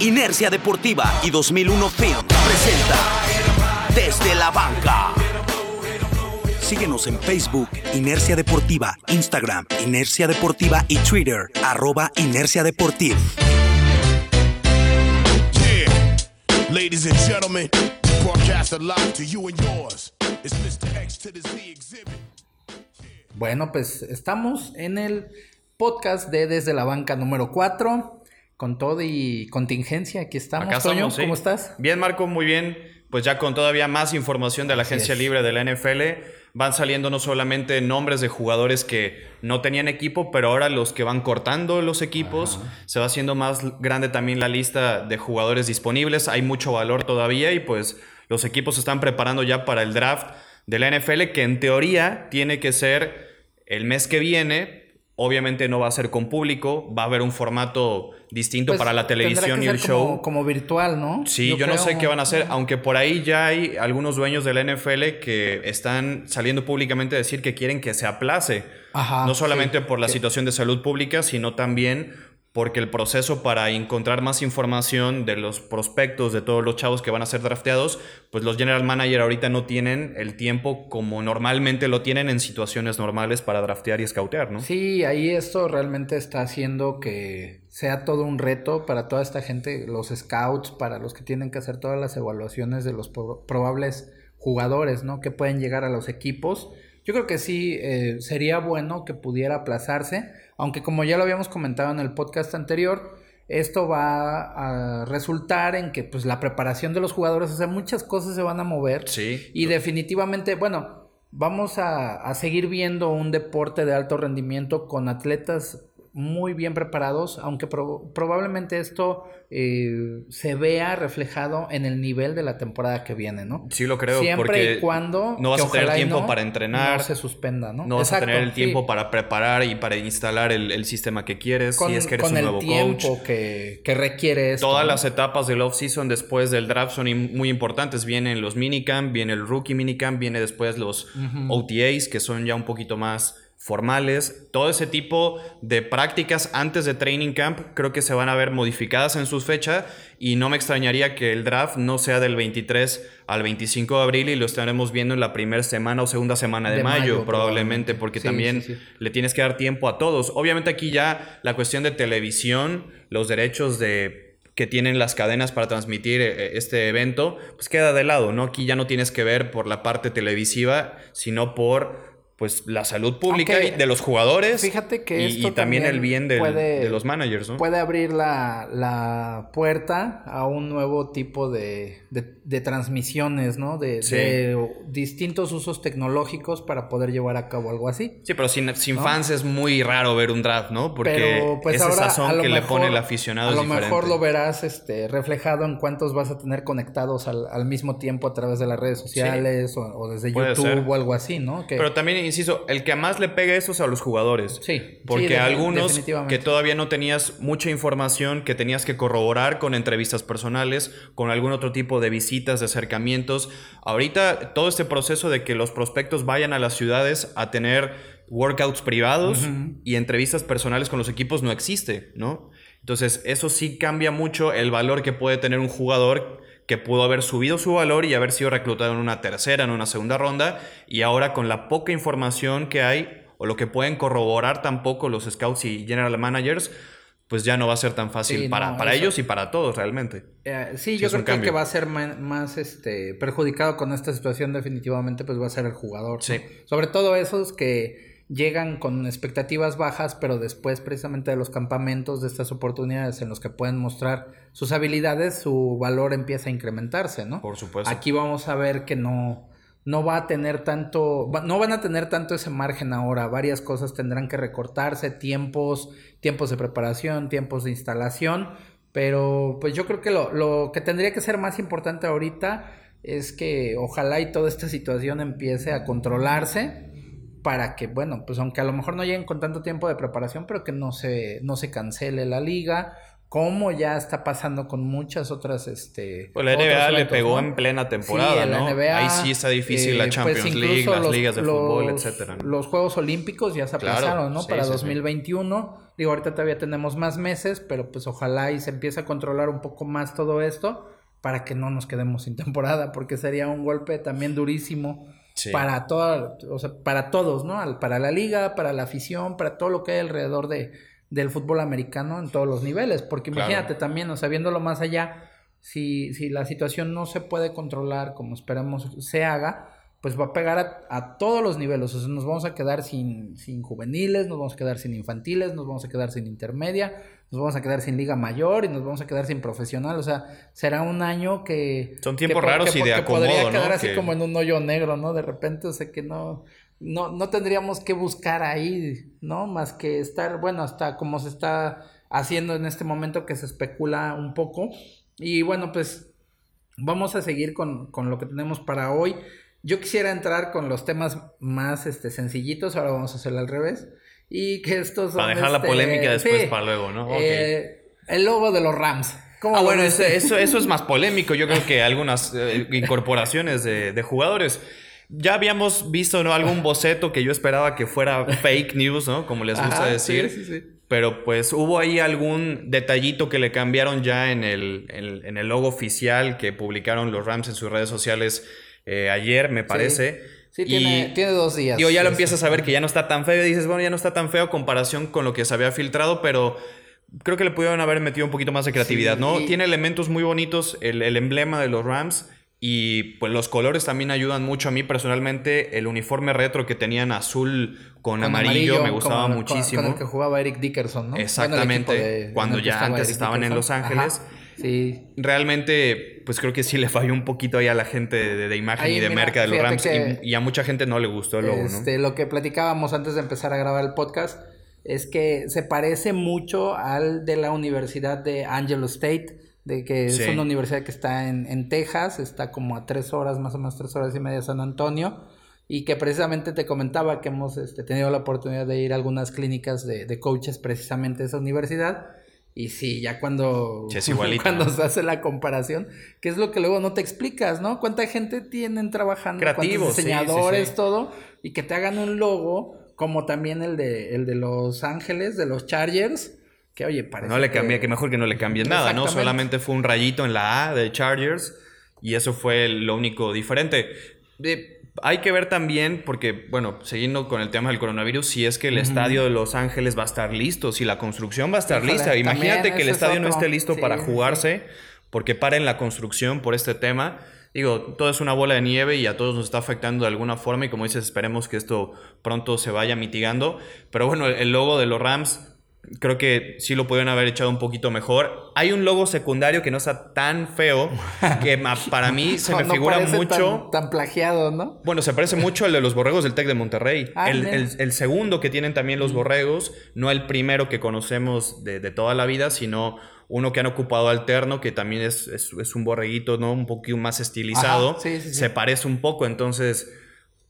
Inercia Deportiva y 2001 Film presenta Desde la Banca. Síguenos en Facebook, Inercia Deportiva, Instagram, Inercia Deportiva y Twitter, arroba Inercia Deportiva. Ladies and gentlemen, broadcast live to you and yours. It's Mr. X to the Z exhibit. Bueno, pues estamos en el podcast de Desde la Banca número 4, con todo y contingencia. Aquí estamos. Acá Toño, estamos, sí. ¿cómo estás? Bien, Marco, muy bien. Pues ya con todavía más información de la Así agencia es. libre de la NFL, van saliendo no solamente nombres de jugadores que no tenían equipo, pero ahora los que van cortando los equipos, se va haciendo más grande también la lista de jugadores disponibles, hay mucho valor todavía y pues los equipos se están preparando ya para el draft de la NFL, que en teoría tiene que ser el mes que viene. Obviamente no va a ser con público, va a haber un formato distinto Pues, para la televisión que y el show. Como, como virtual, ¿no? Sí, yo, no sé qué van a hacer, aunque por ahí ya hay algunos dueños de la NFL que están saliendo públicamente a decir que quieren que se aplace. Ajá, no solamente sí, por la que- situación de salud pública, sino también porque el proceso para encontrar más información de los prospectos de todos los chavos que van a ser drafteados, pues los general manager ahorita no tienen el tiempo como normalmente lo tienen en situaciones normales para draftear y scoutear, ¿no? Sí, ahí esto realmente está haciendo que sea todo un reto para toda esta gente, los scouts, para los que tienen que hacer todas las evaluaciones de los pro- probables jugadores, ¿no? Que pueden llegar a los equipos. Yo creo que sí, eh, sería bueno que pudiera aplazarse, aunque como ya lo habíamos comentado en el podcast anterior, esto va a resultar en que pues la preparación de los jugadores, o sea, muchas cosas se van a mover. Sí. Y definitivamente, bueno, vamos a, a seguir viendo un deporte de alto rendimiento con atletas muy bien preparados, aunque pro- probablemente esto eh, se vea reflejado en el nivel de la temporada que viene, ¿no? Sí lo creo, Siempre porque y cuando no vas a tener tiempo no, para entrenar, no se suspenda, ¿no? No vas a tener el tiempo sí. para preparar y para instalar el, el sistema que quieres, con, si es que eres con un el nuevo tiempo coach. que, que requiere esto. Todas ¿no? las etapas del off-season después del draft son muy importantes. Vienen los minicamp, viene el rookie minicamp, viene después los OTAs, que son ya un poquito más formales. Todo ese tipo de prácticas antes de training camp creo que se van a ver modificadas en sus fechas y no me extrañaría que el draft no sea del 23 al 25 de abril y lo estaremos viendo en la primera semana o segunda semana de, De mayo, mayo, probablemente, porque Sí, también sí, sí. le tienes que dar tiempo a todos. Obviamente aquí ya la cuestión de televisión, los derechos de que tienen las cadenas para transmitir eh, este evento, pues queda de lado, ¿no? Aquí ya no tienes que ver por la parte televisiva, sino por pues la salud pública Aunque, y de los jugadores fíjate que y, esto y también el bien del- puede- de los managers, ¿no? Puede abrir la, la puerta a un nuevo tipo de, de- de transmisiones, ¿no? De, Sí. de distintos usos tecnológicos para poder llevar a cabo algo así. Sí, pero sin, sin fans es muy raro ver un draft, ¿no? Porque Pero pues ese ahora sazón que le pone el aficionado a lo mejor lo verás este, reflejado en cuántos vas a tener conectados al, al mismo tiempo a través de las redes sociales o, o desde Puede YouTube ser. o algo así, ¿no? Que, Pero también, insisto, el que más le pega eso es a los jugadores. Sí, Porque sí, algunos que todavía no tenías mucha información, que tenías que corroborar con entrevistas personales, con algún otro tipo de visitas, de acercamientos. Ahorita todo este proceso de que los prospectos vayan a las ciudades a tener workouts privados y entrevistas personales con los equipos no existe, ¿no? Entonces, eso sí cambia mucho el valor que puede tener un jugador que pudo haber subido su valor y haber sido reclutado en una tercera, en una segunda ronda, y ahora con la poca información que hay, o lo que pueden corroborar tampoco los scouts y general managers, pues ya no va a ser tan fácil Sí, para, no, para ellos y para todos realmente. Eh, sí, Sí, yo creo que que va a ser más, este, perjudicado con esta situación definitivamente pues va a ser el jugador. ¿no? Sí. Sobre todo esos que llegan con expectativas bajas, pero después precisamente de los campamentos, de estas oportunidades en los que pueden mostrar sus habilidades, su valor empieza a incrementarse, ¿no? Por supuesto. Aquí vamos a ver que no, no va a tener tanto, no van a tener tanto ese margen ahora. Varias cosas tendrán que recortarse, tiempos, tiempos de preparación, tiempos de instalación. Pero pues yo creo que lo, lo que tendría que ser más importante ahorita es que ojalá y toda esta situación empiece a controlarse para que, bueno, pues aunque a lo mejor no lleguen con tanto tiempo de preparación, pero que no se, no se cancele la liga como ya está pasando con muchas otras este pues la NBA le pegó en plena temporada, ¿no? Ahí sí está difícil la eh, pues Champions League, las ligas de fútbol, etcétera. Los Juegos Olímpicos ya se aplazaron, ¿no? Para 2021. Digo, ahorita todavía tenemos más meses, pero pues ojalá y se empiece a controlar un poco más todo esto para que no nos quedemos sin temporada, porque sería un golpe también durísimo para toda, o sea, para todos, ¿no? Para la liga, para la afición, para todo lo que hay alrededor de del fútbol americano en todos los niveles. Porque imagínate también, o sea, viéndolo más allá, si, si la situación no se puede controlar como esperamos se haga, pues va a pegar a, todos los niveles. O sea, nos vamos a quedar sin, sin juveniles, nos vamos a quedar sin infantiles, nos vamos a quedar sin intermedia, nos vamos a quedar sin liga mayor y nos vamos a quedar sin profesional. O sea, será un año que... Son tiempos raros y de acomodo, podría quedar así como en un hoyo negro, ¿no? De repente, o sea, que no no, no tendríamos que buscar ahí, ¿no? Más que estar, bueno, hasta como se está haciendo en este momento que se especula un poco. Y bueno, pues vamos a seguir con, lo que tenemos para hoy. Yo quisiera entrar con los temas más este, sencillitos, ahora vamos a hacerlo al revés. Y que estos Para dejar la este, polémica después para luego, ¿no? Eh, el logo de los Rams. ah, bueno, eso, eso, es más polémico. Yo creo que algunas eh, incorporaciones de, de jugadores ya habíamos visto, ¿no? Algún boceto que yo esperaba que fuera fake news, ¿no? Como les gusta decir. Sí, sí, sí. Pero pues hubo ahí algún detallito que le cambiaron ya en el, en, el logo oficial que publicaron los Rams en sus redes sociales eh, ayer, me parece. Sí, tiene, tiene, dos días. Digo, ya lo empiezas a ver que ya no está tan feo. Y dices, bueno, ya no está tan feo comparación con lo que se había filtrado, pero creo que le pudieron haber metido un poquito más de creatividad, ¿no? Tiene elementos muy bonitos, el, el emblema de los Rams. Y pues los colores también ayudan mucho. A mí personalmente el uniforme retro que tenían azul con, amarillo, me gustaba muchísimo. Con, el que jugaba Eric Dickerson, ¿no? Exactamente. cuando ya antes estaban en Los Ángeles. Sí. Realmente, pues creo que sí le falló un poquito ahí a la gente de, imagen y de merca de los Rams. Y, a mucha gente no le gustó el logo, este, Lo que platicábamos antes de empezar a grabar el podcast es que se parece mucho al de la Universidad de Angelo State de que es una universidad que está en, en, Texas, está como a tres horas, más o menos tres horas y media de San Antonio, y que precisamente te comentaba que hemos este, tenido la oportunidad de ir a algunas clínicas de, de coaches precisamente de esa universidad. Y sí, ya cuando, cuando se hace la comparación, que es lo que luego no te explicas, ¿no? ¿Cuánta gente tienen trabajando? Creativos, diseñadores, todo, y que te hagan un logo como también el de, el de Los Ángeles, de los Chargers, que oye, parece. No le cambie, que... mejor que no le cambien nada, ¿no? Solamente fue un rayito en la A de Chargers y eso fue lo único diferente. Hay que ver también, porque, bueno, siguiendo con el tema del coronavirus, si es que el estadio de Los Ángeles va a estar listo, si la construcción va a estar lista. Imagínate que el estadio no esté listo para jugarse, porque paren la construcción por este tema. Digo, todo es una bola de nieve y a todos nos está afectando de alguna forma y como dices, esperemos que esto pronto se vaya mitigando. Pero bueno, el logo de los Rams creo que sí lo pudieron haber echado un poquito mejor. Hay un logo secundario que no está tan feo, que para mí se me figura mucho... Tan, plagiado, ¿no? Bueno, se parece mucho al de los borregos del TEC de Monterrey. Ah, el, segundo que tienen también los borregos, no el primero que conocemos de, toda la vida, sino uno que han ocupado alterno, que también es, es, un borreguito, ¿no? Un poquito más estilizado. se parece un poco, entonces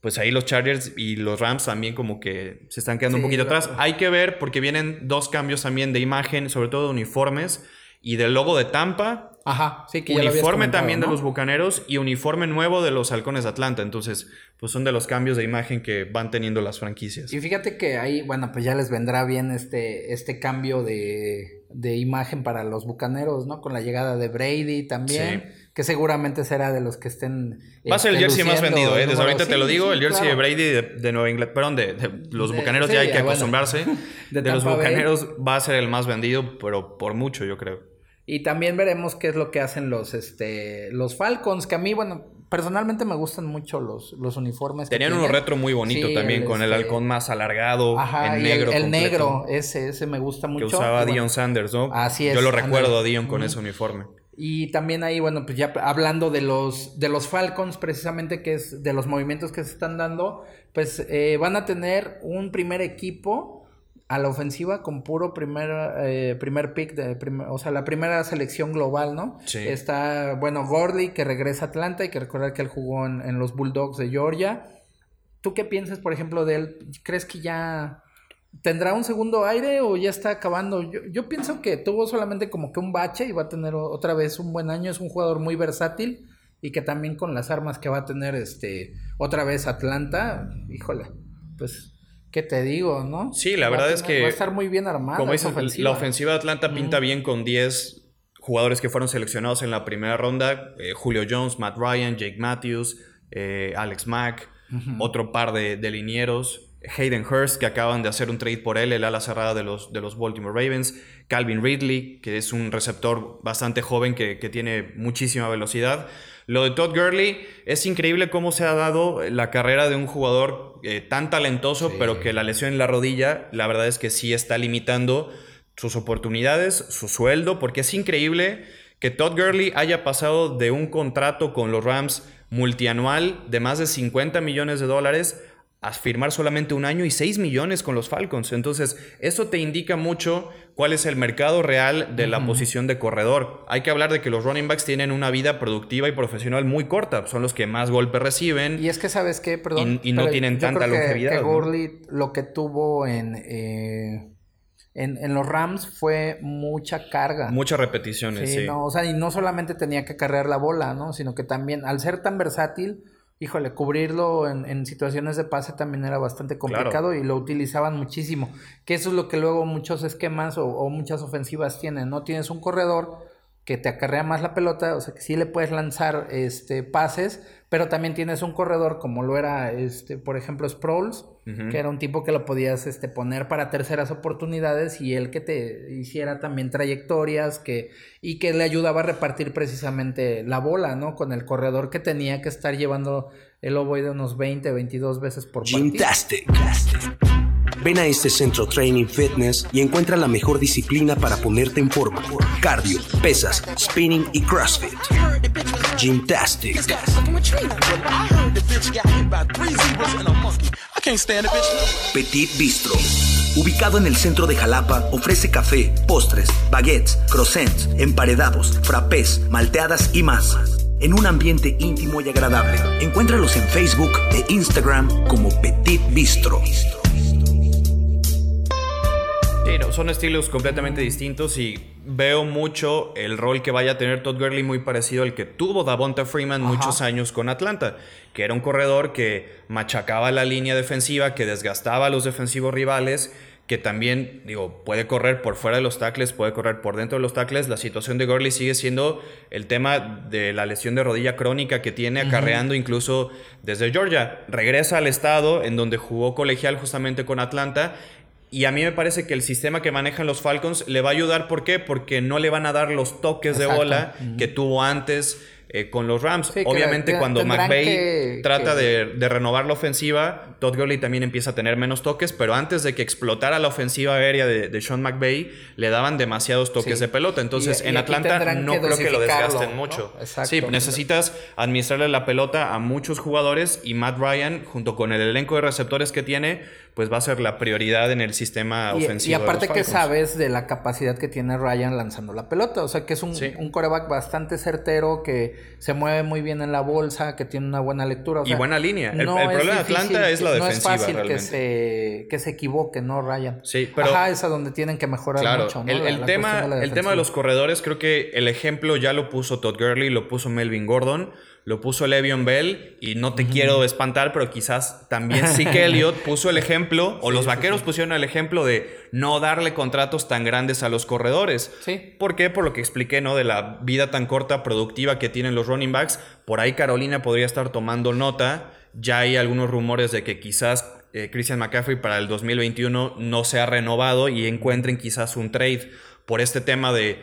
pues ahí los Chargers y los Rams también como que se están quedando un poquito atrás. Hay que ver porque vienen dos cambios también de imagen, sobre todo de uniformes y del logo de Tampa. Ajá, sí, que Uniforme también de los Bucaneros y uniforme nuevo de los Halcones de Atlanta. Entonces, pues son de los cambios de imagen que van teniendo las franquicias. Y fíjate que ahí, bueno, pues ya les vendrá bien este, este cambio de, de imagen para los Bucaneros, ¿no? Con la llegada de Brady también. Sí que seguramente será de los que estén. Va a ser el este, jersey más vendido, ¿eh? Desde ahorita te lo digo, el jersey de Brady de, Nueva Inglaterra, perdón, de, los bucaneros ya hay que acostumbrarse. de, los bucaneros va a ser el más vendido, pero por mucho, yo creo. Y también veremos qué es lo que hacen los, este, los Falcons, que a mí, bueno, personalmente me gustan mucho los, los uniformes. Tenían uno retro muy bonito también, con el este, halcón más alargado, en negro. El, negro, ese, ese me gusta mucho. Que usaba Dion Sanders, ¿no? Así es. Yo lo recuerdo a Dion con ese uniforme. Y también ahí, bueno, pues ya hablando de los, de los Falcons, precisamente, que es de los movimientos que se están dando, pues eh, van a tener un primer equipo a la ofensiva con puro primer, eh, primer pick, de o sea, la primera selección global, ¿no? Sí. Está, bueno, Gordley, que regresa a Atlanta, hay que recordar que él jugó en, los Bulldogs de Georgia. ¿Tú qué piensas, por ejemplo, de él? ¿Crees que ya ¿Tendrá un segundo aire o ya está acabando? Yo, yo, pienso que tuvo solamente como que un bache y va a tener otra vez un buen año. Es un jugador muy versátil y que también con las armas que va a tener este otra vez Atlanta, híjole, pues ¿qué te digo, no? Sí, la verdad es que va a estar muy bien armada. Como dices, la ofensiva de Atlanta pinta bien con 10 jugadores que fueron seleccionados en la primera ronda, eh, Julio Jones, Matt Ryan, Jake Matthews, eh, Alex Mack, otro par de, de linieros. Hayden Hurst, que acaban de hacer un trade por él, el ala cerrada de los, de los Baltimore Ravens. Calvin Ridley, que es un receptor bastante joven que, tiene muchísima velocidad. Lo de Todd Gurley, es increíble cómo se ha dado la carrera de un jugador eh, tan talentoso, pero que la lesión en la rodilla, la verdad es que sí está limitando sus oportunidades, su sueldo, porque es increíble que Todd Gurley haya pasado de un contrato con los Rams multianual de más de 50 millones de dólares a firmar solamente un año y 6 millones con los Falcons. Entonces, eso te indica mucho cuál es el mercado real de la posición de corredor. Hay que hablar de que los running backs tienen una vida productiva y profesional muy corta. Son los que más golpes reciben. Y es que, ¿sabes qué? Perdón. Y, no tienen tanta longevidad. Que Gurley lo que tuvo en, eh, en, en, los Rams fue mucha carga. Muchas repeticiones, sí. No, o sea, y no solamente tenía que cargar la bola, ¿no? Sino que también, al ser tan versátil híjole, cubrirlo en, situaciones de pase también era bastante complicado y lo utilizaban muchísimo. Que eso es lo que luego muchos esquemas o, o, muchas ofensivas tienen, ¿no? Tienes un corredor que te acarrea más la pelota, o sea que sí le puedes lanzar este, pases, pero también tienes un corredor como lo era, este, por ejemplo, Sproles, que era un tipo que lo podías este, poner para terceras oportunidades y él que te hiciera también trayectorias que, y que le ayudaba a repartir precisamente la bola, ¿no? Con el corredor que tenía que estar llevando el ovoide unos 20, 22 veces por partido. Ven a este centro Training Fitness y encuentra la mejor disciplina para ponerte en forma. Cardio, pesas, spinning y CrossFit. Gymtastic. Petit Bistro. Ubicado en el centro de Jalapa, ofrece café, postres, baguettes, croissants, emparedados, frappés, malteadas y más. En un ambiente íntimo y agradable. Encuéntralos en Facebook e Instagram como Petit Bistro son estilos completamente distintos y veo mucho el rol que vaya a tener Todd Gurley muy parecido al que tuvo Davonta Freeman muchos años con Atlanta, que era un corredor que machacaba la línea defensiva, que desgastaba a los defensivos rivales, que también, digo, puede correr por fuera de los tackles, puede correr por dentro de los tackles. La situación de Gurley sigue siendo el tema de la lesión de rodilla crónica que tiene, acarreando incluso desde Georgia. Regresa al estado en donde jugó colegial justamente con Atlanta y a mí me parece que el sistema que manejan los Falcons le va a ayudar. ¿Por qué? Porque no le van a dar los toques de bola que tuvo antes eh, con los Rams. Obviamente, cuando McVay trata De, renovar la ofensiva, Todd Gurley también empieza a tener menos toques, pero antes de que explotara la ofensiva aérea de, Sean McVay, le daban demasiados toques de pelota. Entonces, en Atlanta no creo que lo desgasten mucho. Sí, necesitas administrarle la pelota a muchos jugadores y Matt Ryan, junto con el elenco de receptores que tiene, pues va a ser la prioridad en el sistema ofensivo. Y aparte que sabes de la capacidad que tiene Ryan lanzando la pelota. O sea, que es un, un coreback bastante certero que se mueve muy bien en la bolsa, que tiene una buena lectura. y buena línea. el, problema de Atlanta es la defensiva. No es fácil que se, que se equivoque, ¿no, Ryan? Sí, pero. Ajá, es a donde tienen que mejorar mucho. ¿no? El, tema, el tema de los corredores, creo que el ejemplo ya lo puso Todd Gurley, lo puso Melvin Gordon lo puso Le'Veon Bell y no te quiero espantar, pero quizás también sí que Elliott puso el ejemplo, o los vaqueros pusieron el ejemplo de no darle contratos tan grandes a los corredores. Sí. ¿Por qué? Por lo que expliqué, ¿no? De la vida tan corta, productiva que tienen los running backs. Por ahí Carolina podría estar tomando nota. Ya hay algunos rumores de que quizás eh, Christian McCaffrey para el 2021 no sea renovado y encuentren quizás un trade por este tema de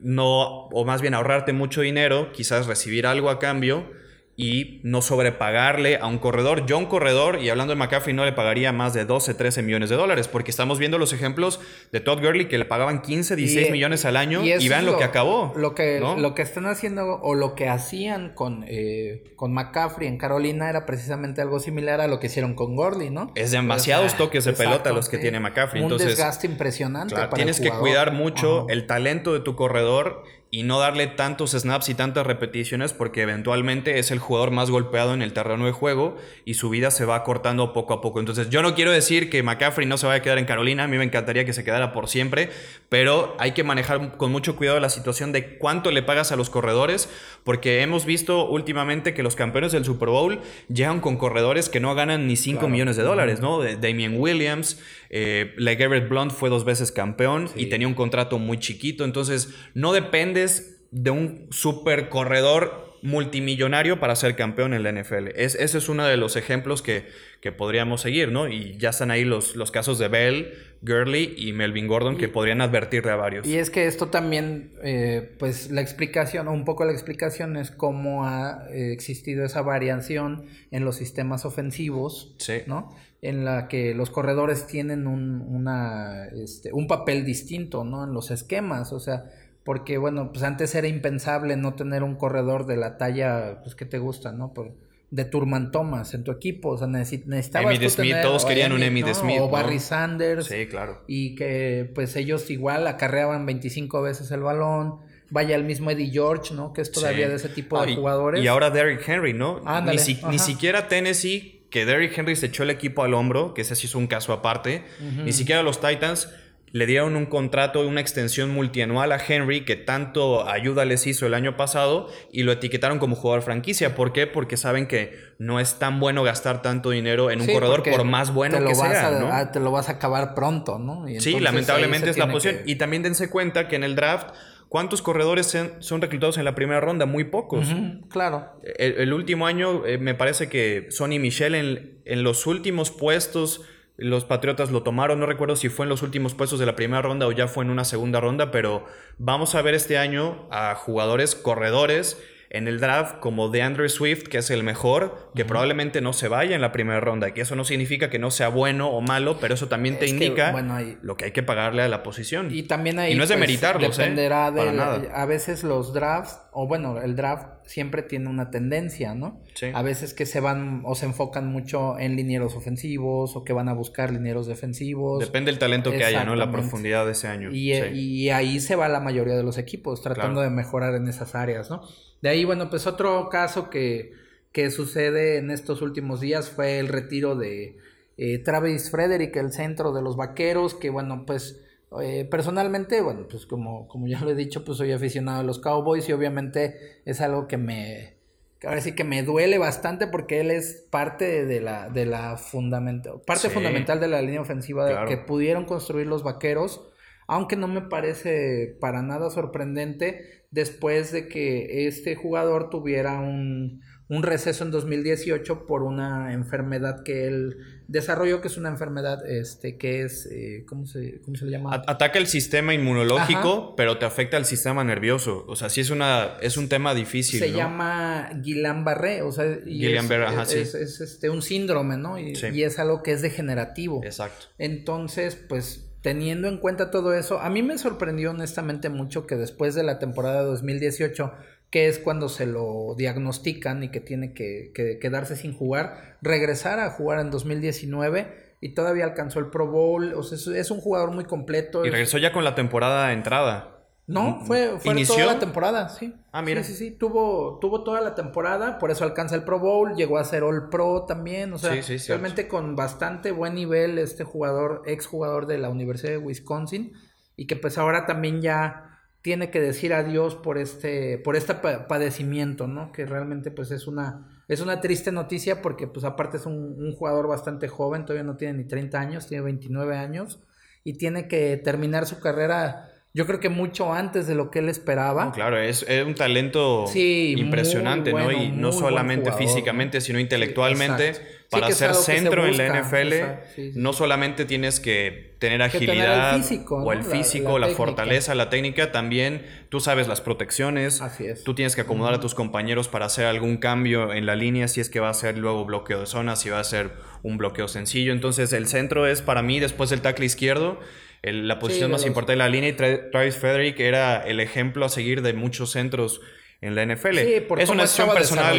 no, o más bien ahorrarte mucho dinero, quizás recibir algo a cambio y no sobrepagarle a un corredor. Yo un corredor, y hablando de McCaffrey, no le pagaría más de 12, 13 millones de dólares, porque estamos viendo los ejemplos de Todd Gurley que le pagaban 15, 16 millones al año y, vean lo, que acabó. Lo que, lo que están haciendo o lo que hacían con, eh, con McCaffrey en Carolina era precisamente algo similar a lo que hicieron con Gurley, ¿no? Es demasiados toques de pelota los que tiene McCaffrey. Un desgaste impresionante. tienes que cuidar mucho el talento de tu corredor y no darle tantos snaps y tantas repeticiones porque eventualmente es el jugador más golpeado en el terreno de juego y su vida se va cortando poco a poco. Entonces yo no quiero decir que McCaffrey no se vaya a quedar en Carolina, a mí me encantaría que se quedara por siempre, pero hay que manejar con mucho cuidado la situación de cuánto le pagas a los corredores porque hemos visto últimamente que los campeones del Super Bowl llegan con corredores que no ganan ni 5 millones de dólares, ¿no? Damien Williams, eh, LeGarrette Blunt fue dos veces campeón y tenía un contrato muy chiquito, entonces no dependes de un super corredor multimillonario para ser campeón en la NFL. Es, ese es uno de los ejemplos que, que, podríamos seguir, ¿no? Y ya están ahí los, los casos de Bell, Gurley y Melvin Gordon que podrían advertirle a varios. Y es que esto también, eh, pues la explicación, o un poco la explicación es cómo ha eh, existido esa variación en los sistemas ofensivos, ¿no? En la que los corredores tienen un, una, este, un papel distinto, ¿no? En los esquemas, o sea, porque bueno, pues antes era impensable no tener un corredor de la talla, pues que te gusta, ¿no? Por, de Turman Thomas en tu equipo, o sea, necesitabas Emmitt Smith, todos querían un Emmitt Smith, o Barry Sanders. Sí, claro. Y que pues ellos igual acarreaban 25 veces el balón. Vaya el mismo Eddie George, ¿no? Que es todavía de ese tipo de jugadores. Y ahora Derrick Henry, ¿no? ni, ni, siquiera Tennessee, que Derrick Henry se echó el equipo al hombro, que ese sí es un caso aparte. Ni siquiera los Titans le dieron un contrato, una extensión multianual a Henry que tanto ayuda les hizo el año pasado y lo etiquetaron como jugador franquicia. ¿Por qué? Porque saben que no es tan bueno gastar tanto dinero en un corredor por más bueno que sea. ¿no? te lo vas a acabar pronto, ¿no? sí, lamentablemente es la posición. Y también dense cuenta que en el draft ¿Cuántos corredores son reclutados en la primera ronda? Muy pocos. claro. El, último año me parece que Sonny Michel en, en, los últimos puestos los Patriotas lo tomaron, no recuerdo si fue en los últimos puestos de la primera ronda o ya fue en una segunda ronda, pero vamos a ver este año a jugadores corredores en el draft como de Andrew Swift, que es el mejor, que probablemente no se vaya en la primera ronda, que eso no significa que no sea bueno o malo, pero eso también te indica lo que hay que pagarle a la posición. Y también ahí no es de pues, meritarlos, ¿eh? dependerá de a veces los drafts o bueno, el draft siempre tiene una tendencia, ¿no? Sí. A veces que se van o se enfocan mucho en linieros ofensivos o que van a buscar linieros defensivos. Depende del talento que haya, ¿no? La profundidad de ese año. Y, y ahí se va la mayoría de los equipos, tratando de mejorar en esas áreas, ¿no? De ahí, bueno, pues otro caso que, que sucede en estos últimos días fue el retiro de eh, Travis Frederick, el centro de los vaqueros, que bueno, pues eh, personalmente, bueno, pues como, como ya lo he dicho, pues soy aficionado a los Cowboys y obviamente es algo que me, ahora sí que me duele bastante porque él es parte de la, de la fundamental, parte fundamental de la línea ofensiva que pudieron construir los vaqueros, aunque no me parece para nada sorprendente después de que este jugador tuviera un, un receso en 2018 por una enfermedad que él desarrolló, que es una enfermedad este, que es, eh, ¿cómo, se, ¿cómo, se, le llama? Ataca el sistema inmunológico, pero te afecta el sistema nervioso. O sea, sí es, una, es un tema difícil. Se llama Guillain-Barré, o sea, Guillain-Barré, ajá, sí. es, este, un síndrome, ¿no? Y, y es algo que es degenerativo. Exacto. Entonces, pues teniendo en cuenta todo eso, a mí me sorprendió honestamente mucho que después de la temporada de 2018, que es cuando se lo diagnostican y que tiene que, quedarse sin jugar, regresar a jugar en 2019 y todavía alcanzó el Pro Bowl, o sea, es, un jugador muy completo. Y regresó ya con la temporada entrada. No, fue, fue toda la temporada, sí. Ah, mira. Sí, sí, sí. Tuvo, tuvo toda la temporada, por eso alcanza el Pro Bowl, llegó a ser All Pro también. O sea, realmente con bastante buen nivel este jugador, ex jugador de la Universidad de Wisconsin, y que pues ahora también ya tiene que decir adiós por este, por este padecimiento, ¿no? Que realmente pues es una, es una triste noticia porque pues aparte es un, un jugador bastante joven, todavía no tiene ni 30 años, tiene 29 años, y tiene que terminar su carrera yo creo que mucho antes de lo que él esperaba. claro, es, un talento impresionante, ¿no? Y no solamente físicamente, sino intelectualmente. para ser centro en la NFL, no solamente tienes que tener agilidad o el físico, la, fortaleza, la técnica, también tú sabes las protecciones. Así es. Tú tienes que acomodar a tus compañeros para hacer algún cambio en la línea, si es que va a ser luego bloqueo de zona, si va a ser un bloqueo sencillo. Entonces, el centro es para mí, después del tackle izquierdo, la posición más importante de la línea y Travis Frederick era el ejemplo a seguir de muchos centros en la NFL. Sí, por es una decisión personal,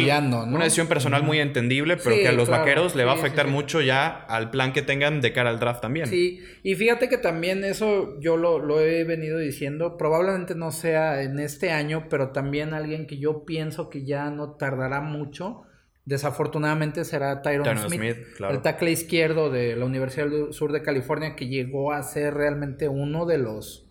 una decisión personal muy entendible, pero Sí, que a los claro. vaqueros le va a afectar mucho ya al plan que tengan de cara al draft también. Sí, y fíjate que también eso yo lo, lo he venido diciendo, probablemente no sea en este año, pero también alguien que yo pienso que ya no tardará mucho, desafortunadamente será Tyron, Tyron Smith, Smith, claro. el tackle izquierdo de la Universidad del Sur de California, que llegó a ser realmente uno de los,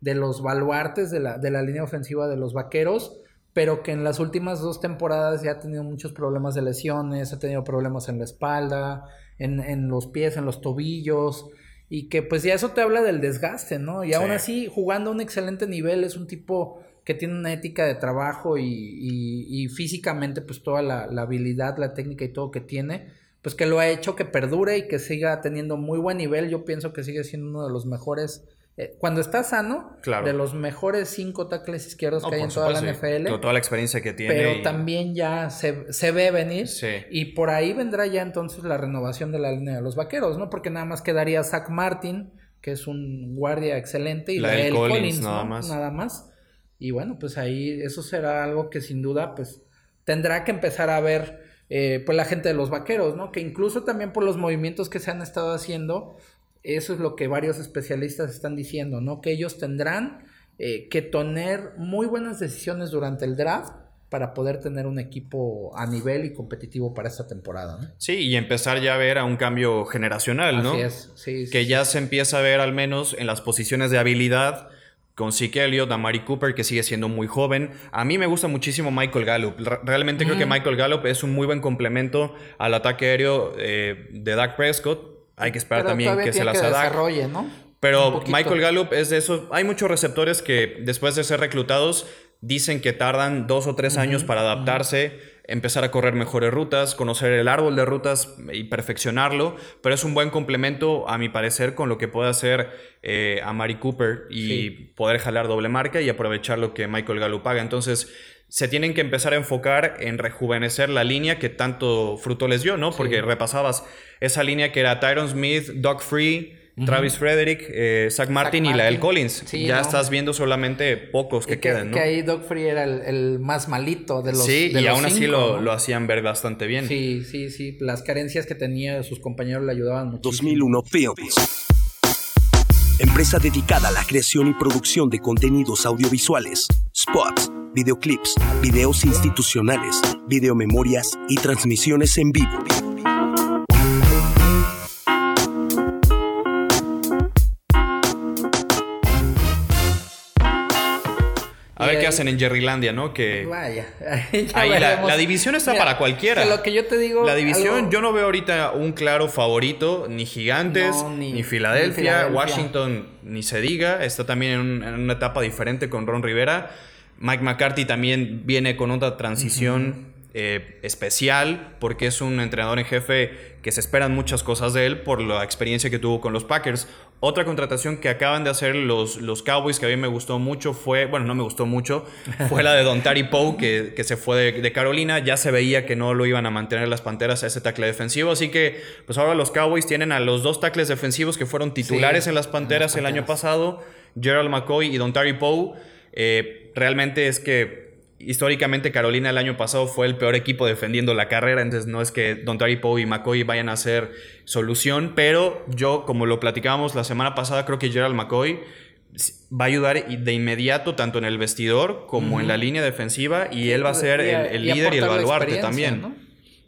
de los baluartes de la, de la línea ofensiva de los vaqueros. Pero que en las últimas dos temporadas ya ha tenido muchos problemas de lesiones, ha tenido problemas en la espalda, en, en los pies, en los tobillos. Y que pues ya eso te habla del desgaste, ¿no? Y aún Sí. así, jugando a un excelente nivel, es un tipo que tiene una ética de trabajo y, y- y físicamente pues toda la, la habilidad, la técnica y todo que tiene, pues que lo ha hecho que perdure y que siga teniendo muy buen nivel. Yo pienso que sigue siendo uno de los mejores, eh, cuando está sano, Claro. de los mejores cinco tackles izquierdos No, que hay en toda la NFL. Toda la experiencia que tiene. Pero y- también ya se, se ve venir. Sí. Y por ahí vendrá ya entonces la renovación de la línea de los vaqueros, ¿no? Porque nada más quedaría Zach Martin, que es un guardia excelente, y La la del Collins, nada más. Nada más. Y bueno, pues ahí eso será algo que sin duda, pues tendrá que empezar a ver, eh, pues la gente de los vaqueros, ¿no? Que incluso también por los movimientos que se han estado haciendo, eso es lo que varios especialistas están diciendo, ¿no? Que ellos tendrán eh, que tener muy buenas decisiones durante el draft para poder tener un equipo a nivel y competitivo para esta temporada, ¿no? Sí, y empezar ya a ver a un cambio generacional, ¿no? Así es, sí, que sí. ya se empieza a ver al menos en las posiciones de habilidad con Zeke Elliott, Amari Cooper, que sigue siendo muy joven. A mí me gusta muchísimo Michael Gallup. Re- Realmente creo que Michael Gallup es un muy buen complemento al ataque aéreo eh, de Dak Prescott. Hay que esperar Pero también que se las que desarrolle, ¿no? Pero. Michael Gallup es de esos. Hay muchos receptores que después de ser reclutados dicen que tardan dos o tres años para adaptarse, empezar a correr mejores rutas, conocer el árbol de rutas y perfeccionarlo. Pero es un buen complemento, a mi parecer, con lo que puede hacer eh, a Mari Cooper y Sí. poder jalar doble marca y aprovechar lo que Michael Gallup haga. Entonces. Se tienen que empezar a enfocar en rejuvenecer la línea que tanto fruto les dio, ¿no? Porque repasabas esa línea que era Tyron Smith, Doug Free, Travis Frederick, eh, Zach Martin y la del Martin. Collins. Sí, ya no. estás viendo solamente pocos que, Y quedan, ¿no? que ahí Doug Free era el, el más malito de los sí, de y los aún así lo, ¿no? lo hacían ver bastante bien. Sí, sí, sí. Las carencias que tenía sus compañeros le ayudaban muchísimo. 2001 Films. Empresa dedicada a la creación y producción de contenidos audiovisuales, spots, videoclips, videos institucionales, videomemorias y transmisiones en vivo. A ver qué hacen en Jerrylandia, ¿no? Que Vaya. ahí la, división está Mira, para cualquiera. que lo que yo te digo. La división, algo- yo no veo ahorita un claro favorito, ni Gigantes, No, ni, ni- Filadelfia, ni Filadelfia. Washington, ni se diga, está también en, un- en una etapa diferente con Ron Rivera. Mike McCarthy también viene con otra transición eh, especial, porque es un entrenador en jefe que se esperan muchas cosas de él por la experiencia que tuvo con los Packers. Otra contratación que acaban de hacer los, los Cowboys que a mí me gustó mucho fue, bueno, no me gustó mucho, fue la de Don Tari Poe que, que se fue de, de Carolina. Ya se veía que no lo iban a mantener las Panteras a ese tackle defensivo. Así que, pues ahora los Cowboys tienen a los dos tackles defensivos que fueron titulares Sí, en las Panteras en las el año pasado, Gerald McCoy y Don Tari Poe. Eh, realmente es que históricamente Carolina el año pasado fue el peor equipo defendiendo la carrera, entonces no es que Don Tari Poe y McCoy vayan a ser solución, pero yo, como lo platicábamos la semana pasada, creo que Gerald McCoy va a ayudar de inmediato tanto en el vestidor como en la línea defensiva y él va a ser Y el, el líder y el baluarte también. ¿no?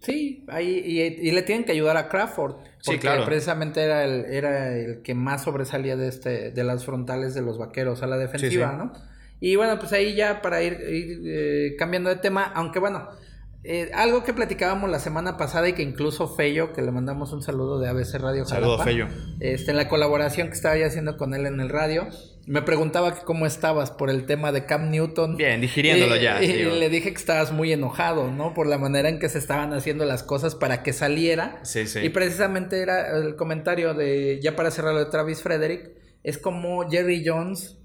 Sí, ahí, y, y le tienen que ayudar a Crawford. Sí, Porque claro. precisamente era el, era el que más sobresalía de este, de las frontales de los vaqueros a la defensiva, Sí, sí. ¿no? Y bueno, pues ahí ya para ir, ir, eh, cambiando de tema, aunque bueno, eh, algo que platicábamos la semana pasada y que incluso Fello, que le mandamos un saludo de ABC Radio Saludo, Fello. Este, en la colaboración que estaba ya haciendo con él en el radio, me preguntaba que cómo estabas por el tema de Cam Newton. Bien, digiriéndolo Y- ya, Y, digo. le dije que estabas muy enojado, ¿no? Por la manera en que se estaban haciendo las cosas para que saliera. Sí, sí. Y precisamente era el comentario de, ya para cerrar lo de Travis Frederick, es como Jerry Jones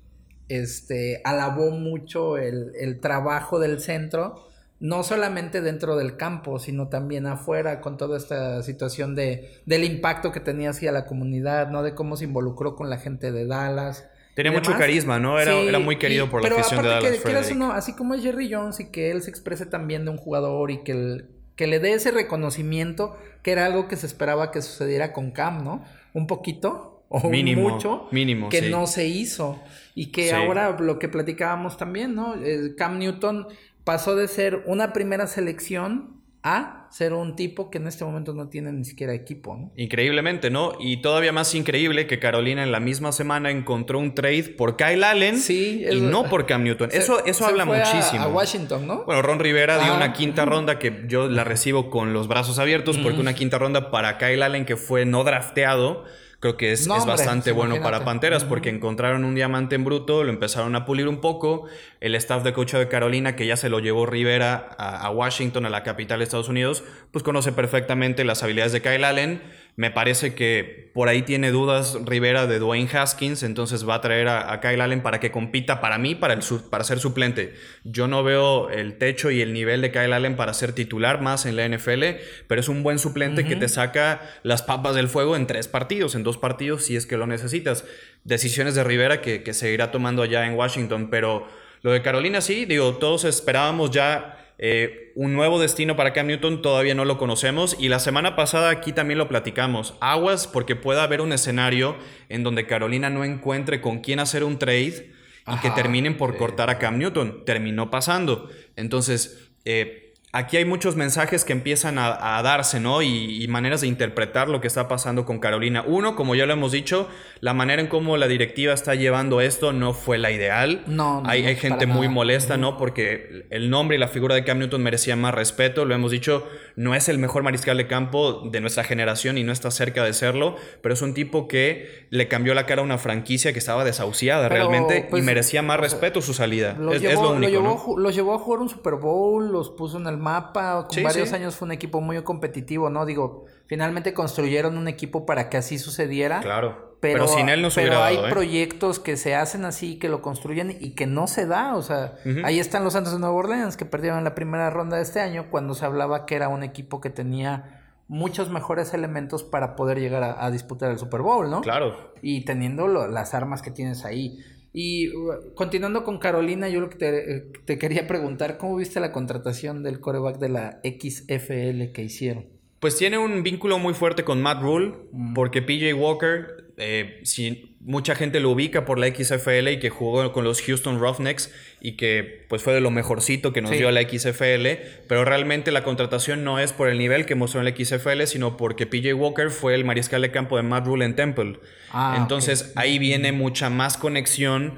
este, alabó mucho el, el trabajo del centro, no solamente dentro del campo, sino también afuera, con toda esta situación de, del impacto que tenía hacia la comunidad, ¿no? De cómo se involucró con la gente de Dallas. Tenía mucho carisma, ¿no? Era, Sí, era muy querido y- por la afición de Dallas. que, quieras o Frederick. no, así como es Jerry Jones y que él se exprese también de un jugador y que, el- que le dé ese reconocimiento, que era algo que se esperaba que sucediera con Cam, ¿no? Un poquito o Mínimo, mucho mínimo, que sí. no se hizo y que Sí. ahora lo que platicábamos también, ¿no? El Cam Newton pasó de ser una primera selección a ser un tipo que en este momento no tiene ni siquiera equipo, ¿no? Increíblemente, ¿no? Y todavía más increíble que Carolina en la misma semana encontró un trade por Kyle Allen Sí, y no por Cam Newton. Se- eso eso se habla fue muchísimo. A, Washington, ¿no? Bueno, Ron Rivera dio Ah. una quinta ronda que yo la recibo con los brazos abiertos porque una quinta ronda para Kyle Allen que fue no drafteado, creo que es, No, es bastante bueno imagínate. para Panteras porque encontraron un diamante en bruto, lo empezaron a pulir un poco, el staff de coach de Carolina que ya se lo llevó Rivera a, a Washington, a la capital de Estados Unidos, pues conoce perfectamente las habilidades de Kyle Allen. Me parece que por ahí tiene dudas Rivera de Dwayne Haskins, entonces va a traer a, a Kyle Allen para que compita para mí, para, el, para ser suplente. Yo no veo el techo y el nivel de Kyle Allen para ser titular más en la NFL, pero es un buen suplente que te saca las papas del fuego en tres partidos, en dos partidos, si es que lo necesitas. Decisiones de Rivera que, que seguirá tomando allá en Washington, pero lo de Carolina sí, digo, todos esperábamos ya eh, un nuevo destino para Cam Newton todavía no lo conocemos y la semana pasada aquí también lo platicamos. Aguas porque pueda haber un escenario en donde Carolina no encuentre con quién hacer un trade y que terminen por cortar a Cam Newton. Terminó pasando. Entonces, eh, aquí hay muchos mensajes que empiezan a, a darse, ¿no? Y, y maneras de interpretar lo que está pasando con Carolina. Uno, como ya lo hemos dicho, la manera en cómo la directiva está llevando esto no fue la ideal. No, no, hay, hay gente muy nada. molesta, ¿no? Porque el nombre y la figura de Cam Newton merecía más respeto. Lo hemos dicho, no es el mejor mariscal de campo de nuestra generación y no está cerca de serlo, pero es un tipo que le cambió la cara a una franquicia que estaba desahuciada Pero, realmente pues, y merecía más respeto su salida. Los, es, llevó, es lo lo único, llevó, ¿no? los llevó a jugar un Super Bowl, los puso en el mapa. Con Sí, varios sí. años fue un equipo muy competitivo, ¿no? Digo, finalmente construyeron un equipo para que así sucediera. Claro. Pero, Pero, sin él no se pero hay dado, ¿eh? proyectos que se hacen así, que lo construyen y que no se da. O sea, ahí están los Santos de Nueva Orleans que perdieron en la primera ronda de este año cuando se hablaba que era un equipo que tenía muchos mejores elementos para poder llegar a, a disputar el Super Bowl, ¿no? Claro. y teniendo lo- las armas que tienes ahí. Y uh, continuando con Carolina, yo lo que te, eh, te quería preguntar, ¿cómo viste la contratación del coreback de la XFL que hicieron? Pues tiene un vínculo muy fuerte con Matt Rule, Mm. porque PJ Walker, eh, si mucha gente lo ubica por la XFL y que jugó con los Houston Roughnecks y que pues fue de lo mejorcito que nos Sí. dio la XFL, pero realmente la contratación no es por el nivel que mostró en la XFL, sino porque PJ Walker fue el mariscal de campo de Matt Rule en Temple. Ah, Entonces ahí viene mucha más conexión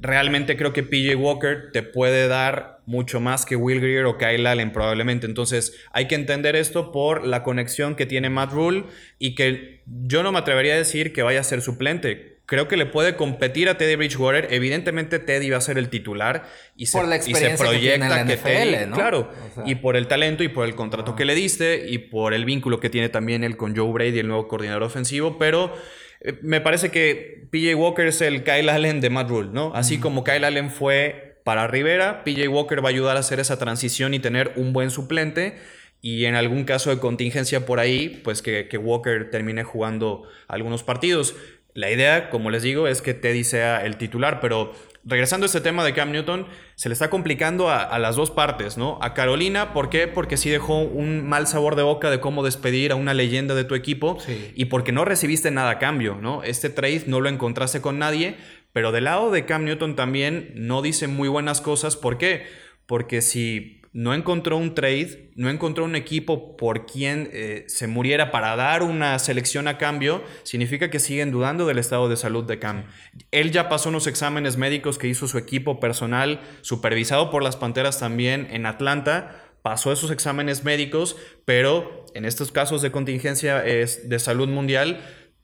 realmente creo que PJ Walker te puede dar mucho más que Will Greer o Kyle Allen probablemente. Entonces hay que entender esto por la conexión que tiene Matt Rule y que yo no me atrevería a decir que vaya a ser suplente. Creo que le puede competir a Teddy Bridgewater. Evidentemente Teddy va a ser el titular y se, Por la y se experiencia que tiene Teddy, ¿no? claro, O sea. y por el talento y por el contrato que le diste y por el vínculo que tiene también él con Joe Brady, el nuevo coordinador ofensivo, pero me parece que PJ Walker es el Kyle Allen de Matt Rule, ¿no? Así como Kyle Allen fue para Rivera, PJ Walker va a ayudar a hacer esa transición y tener un buen suplente. Y en algún caso de contingencia por ahí, pues que, que Walker termine jugando algunos partidos. La idea, como les digo, es que Teddy sea el titular, pero regresando a este tema de Cam Newton, se le está complicando a, a las dos partes, ¿no? A Carolina, ¿por qué? Porque sí dejó un mal sabor de boca de cómo despedir a una leyenda de tu equipo Sí. y porque no recibiste nada a cambio, ¿no? Este trade no lo encontraste con nadie, pero del lado de Cam Newton también no dice muy buenas cosas. ¿Por qué? Porque si no encontró un trade, no encontró un equipo por quien eh, se muriera para dar una selección a cambio, significa que siguen dudando del estado de salud de Cam. Él ya pasó unos exámenes médicos que hizo su equipo personal, supervisado por las Panteras también en Atlanta, pasó esos exámenes médicos, pero en estos casos de contingencia es de salud mundial,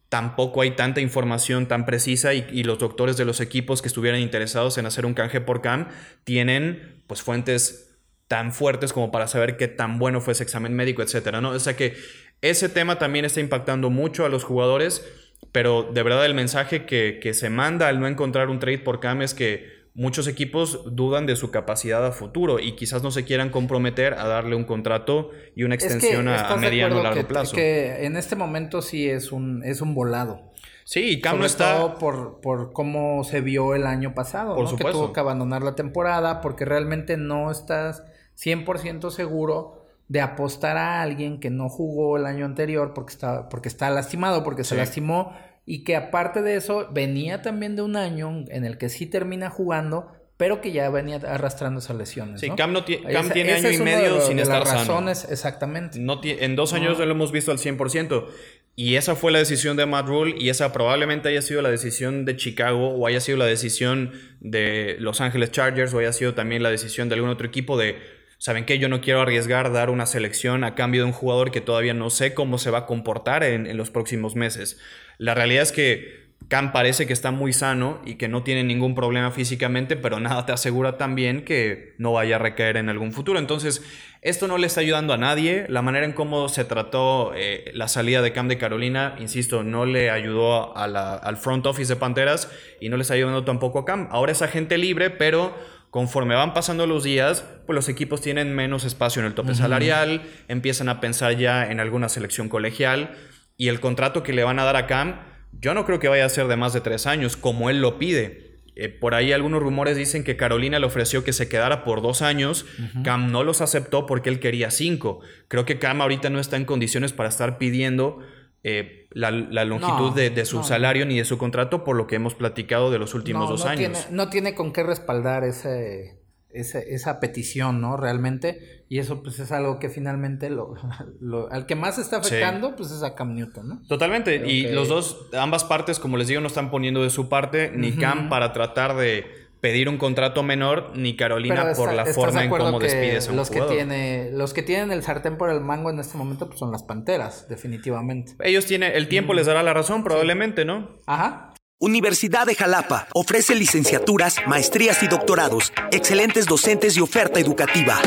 tampoco hay tanta información tan precisa y, y los doctores de los equipos que estuvieran interesados en hacer un canje por Cam tienen pues fuentes tan fuertes como para saber qué tan bueno fue ese examen médico, etcétera, ¿no? O sea que ese tema también está impactando mucho a los jugadores, pero de verdad el mensaje que, que se manda al no encontrar un trade por Cam es que muchos equipos dudan de su capacidad a futuro y quizás no se quieran comprometer a darle un contrato y una extensión a- a, ¿estás de mediano o largo que, plazo. que en este momento sí es un, es un volado. Sí, Cam no está. todo por, por cómo se vio el año pasado, Por ¿no? supuesto. Que tuvo que abandonar la temporada porque realmente no estás 100% seguro de apostar a alguien que no jugó el año anterior porque está, porque está lastimado, porque se lastimó y que aparte de eso venía también de un año en el que sí termina jugando, pero que ya venía arrastrando esas lesiones. Sí, ¿no? Cam, no Cam tiene año y de medio los- sin de estar las sano. razones, exactamente. No en dos años no lo hemos visto al 100%. Y esa fue la decisión de Matt Rule y esa probablemente haya sido la decisión de Chicago o haya sido la decisión de Los Ángeles Chargers o haya sido también la decisión de algún otro equipo de, ¿saben qué? Yo no quiero arriesgar dar una selección a cambio de un jugador que todavía no sé cómo se va a comportar en, en los próximos meses. La realidad es que Cam parece que está muy sano y que no tiene ningún problema físicamente, pero nada te asegura también que no vaya a recaer en algún futuro. Entonces, esto no le está ayudando a nadie. La manera en cómo se trató eh, la salida de Cam de Carolina, insisto, no le ayudó a la- al front office de Panteras y no le está ayudando tampoco a Cam. Ahora es agente libre, pero conforme van pasando los días, pues los equipos tienen menos espacio en el tope salarial, empiezan a pensar ya en alguna selección colegial y el contrato que le van a dar a Cam, yo no creo que vaya a ser de más de tres años, como él lo pide. Eh, por ahí algunos rumores dicen que Carolina le ofreció que se quedara por dos años. Cam no los aceptó porque él quería cinco. Creo que Cam ahorita no está en condiciones para estar pidiendo eh, la, la longitud No, de, de su no. salario ni de su contrato por lo que hemos platicado de los últimos no, dos años. Tiene, no tiene con qué respaldar ese, ese- esa petición, ¿no? Realmente. Y eso pues es algo que finalmente lo, lo- al que más está Sí. afectando pues es a Cam Newton, ¿no? Totalmente. Creo y que- los dos, ambas partes, como les digo, no están poniendo de su parte, ni Cam para tratar de pedir un contrato menor, ni Carolina Pero por está- la ¿estás forma en cómo que despides a un los que tiene los que tienen el sartén por el mango en este momento pues son las Panteras, definitivamente. Ellos tienen, el tiempo les dará la razón, probablemente, ¿no? Ajá. Universidad de Jalapa ofrece licenciaturas, maestrías y doctorados, excelentes docentes y oferta educativa.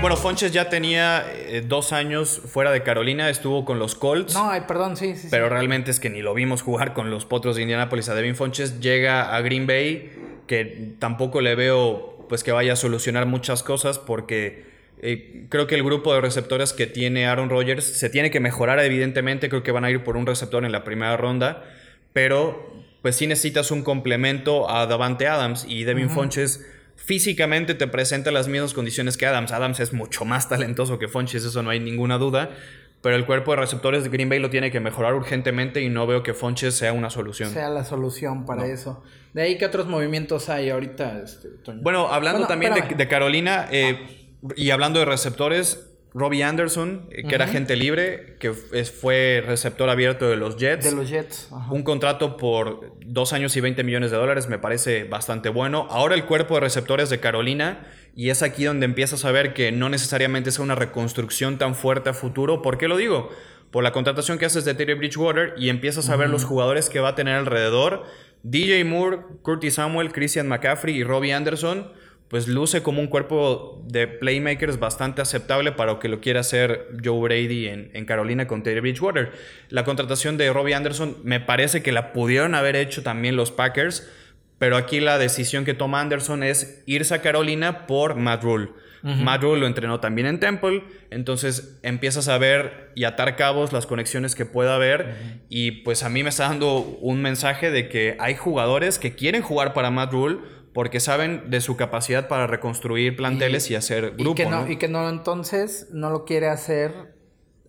Bueno, Fonches ya tenía eh, dos años fuera de Carolina, estuvo con los Colts. No, ay, perdón, sí, sí. sí. Pero realmente es que ni lo vimos jugar con los Potros de Indianapolis. A Devin Fonches llega a Green Bay, que tampoco le veo pues que vaya a solucionar muchas cosas porque eh, creo que el grupo de receptores que tiene Aaron Rodgers se tiene que mejorar evidentemente. Creo que van a ir por un receptor en la primera ronda, pero pues sí necesitas un complemento a Davante Adams y Devin Fonches físicamente te presenta las mismas condiciones que Adams. Adams es mucho más talentoso que Fonches, eso no hay ninguna duda. Pero el cuerpo de receptores de Green Bay lo tiene que mejorar urgentemente y no veo que Fonches sea una solución. sea la solución para eso. De ahí que otros movimientos hay ahorita, este? Bueno, hablando Bueno, también de, Carolina eh, y hablando de receptores, Robbie Anderson, eh, que era agente libre, que fue receptor abierto de los Jets. de los Jets. Ajá. Un contrato por dos años y 20 millones de dólares me parece bastante bueno. Ahora el cuerpo de receptores de Carolina, y es aquí donde empiezas a ver que no necesariamente es una reconstrucción tan fuerte a futuro. ¿Por qué lo digo? Por la contratación que haces de Terry Bridgewater y empiezas a ver los jugadores que va a tener alrededor. DJ Moore, Curtis Samuel, Christian McCaffrey y Robbie Anderson. Pues luce como un cuerpo de playmakers bastante aceptable para lo que lo quiera hacer Joe Brady en, en Carolina con Terry Bridgewater. La contratación de Robbie Anderson me parece que la pudieron haber hecho también los Packers, pero aquí la decisión que toma Anderson es irse a Carolina por Matt Rule. Matt Rule lo entrenó también en Temple, entonces empiezas a ver y atar cabos las conexiones que pueda haber y pues a mí me está dando un mensaje de que hay jugadores que quieren jugar para Matt Rule porque saben de su capacidad para reconstruir planteles y, hacer grupo. y, que no, ¿no? y que no, entonces no lo quiere hacer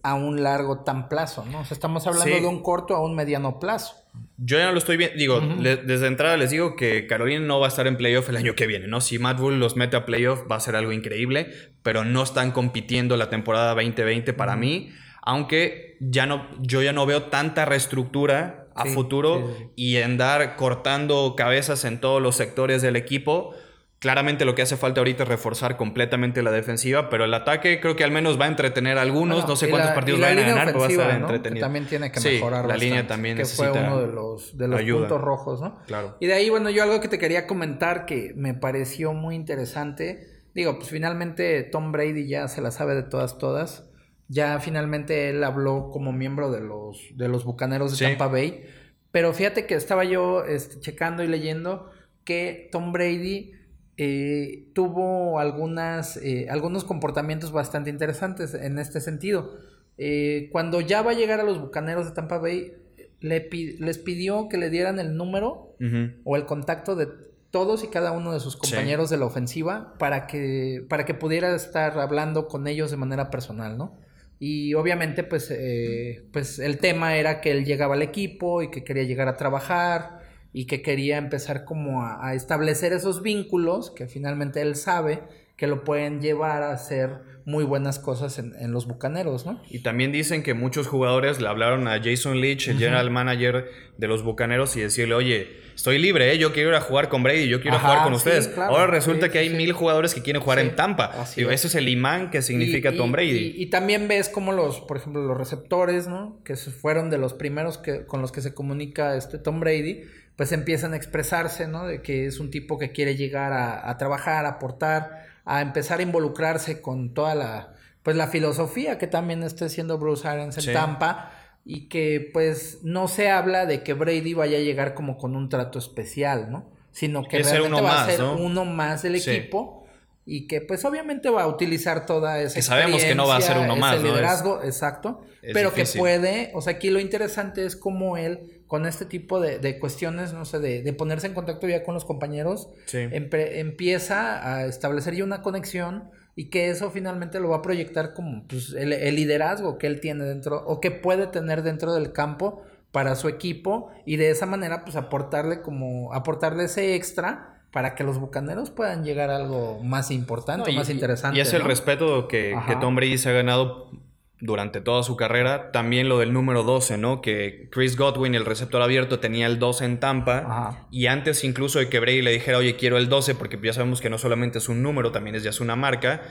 a un largo tan plazo, ¿no? O sea, estamos hablando Sí. de un corto a un mediano plazo. Yo ya no lo estoy viendo. Digo, le- desde entrada les digo que Carolina no va a estar en playoff el año que viene, ¿no? Si Matt Rule los mete a playoff va a ser algo increíble, pero no están compitiendo la temporada 2020 para mí, aunque ya no, yo ya no veo tanta reestructura a Sí, futuro sí, y andar cortando cabezas en todos los sectores del equipo. Claramente lo que hace falta ahorita es reforzar completamente la defensiva, pero el ataque creo que al menos va a entretener a algunos. Bueno, no sé cuántos la- partidos van a ganar, pero va a estar ¿no? entretenido. Que también tiene que Sí, mejorar la bastante, línea también que necesita fue uno de los, de los ayuda. puntos rojos, ¿no? Claro. Y de ahí, bueno, yo algo que te quería comentar que me pareció muy interesante. Digo, pues finalmente Tom Brady ya se la sabe de todas, todas. Ya finalmente él habló como miembro de los, de los Bucaneros de Sí. Tampa Bay. Pero fíjate que estaba yo este, checando y leyendo que Tom Brady eh, tuvo algunas, eh, algunos comportamientos bastante interesantes en este sentido. Eh, cuando ya va a llegar a los Bucaneros de Tampa Bay, le les pidió que le dieran el número o el contacto de todos y cada uno de sus compañeros de la ofensiva para que, para que pudiera estar hablando con ellos de manera personal, ¿no? Y obviamente, pues, pues el tema era que él llegaba al equipo y que quería llegar a trabajar y que quería empezar como a, establecer esos vínculos que finalmente él sabe que lo pueden llevar a hacer muy buenas cosas en, los Bucaneros, ¿no? Y también dicen que muchos jugadores le hablaron a Jason Leach, el general manager de los Bucaneros, y decirle, oye, estoy libre, ¿eh? yo quiero ir a jugar con Brady, yo quiero jugar con ustedes. Ahora resulta que hay mil jugadores que quieren jugar en Tampa. Digo, eso es el imán que significa Tom Brady. Y, también ves como los, por ejemplo, los receptores, ¿no? Que fueron de los primeros que, con los que se comunica este Tom Brady pues empiezan a expresarse, ¿no? De que es un tipo que quiere llegar a, trabajar, a aportar, a empezar a involucrarse con toda la, pues la filosofía que también está haciendo Bruce Arians en Tampa y que pues no se habla de que Brady vaya a llegar como con un trato especial, ¿no? Sino que realmente va a ser uno más del equipo y que pues obviamente va a utilizar toda esa que sabemos que no va a ser uno más, liderazgo, exacto, pero que puede, o sea, aquí lo interesante es cómo él con este tipo de, cuestiones, no sé, de, ponerse en contacto ya con los compañeros, empieza a establecer ya una conexión y que eso finalmente lo va a proyectar como pues, el, el liderazgo que él tiene dentro o que puede tener dentro del campo para su equipo y de esa manera pues aportarle como aportarle ese extra para que los bucaneros puedan llegar a algo más importante, más interesante. Y es el respeto que, que, Tom Brady se ha ganado durante toda su carrera. También lo del número 12, ¿no? Que Chris Godwin, el receptor abierto, tenía el 12 en Tampa. Y antes incluso de que Brady le dijera, oye, quiero el 12, porque ya sabemos que no solamente es un número, también es ya es una marca.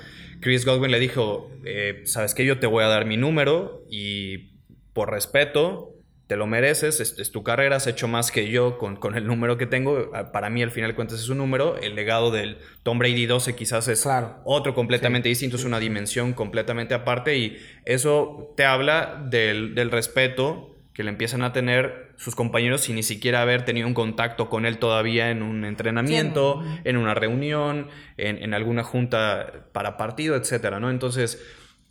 Chris Godwin le dijo, eh, ¿sabes qué? Yo te voy a dar mi número y por respeto te lo mereces, es, tu carrera, has hecho más que yo con, con, el número que tengo. Ah, para mí, al final cuentas, es un número. El legado del Tom Brady 12 quizás es otro completamente distinto, es una dimensión completamente aparte y eso te habla del, del, respeto que le empiezan a tener sus compañeros sin ni siquiera haber tenido un contacto con él todavía en un entrenamiento, en una reunión, en, en, alguna junta para partido, etcétera, ¿no? Entonces,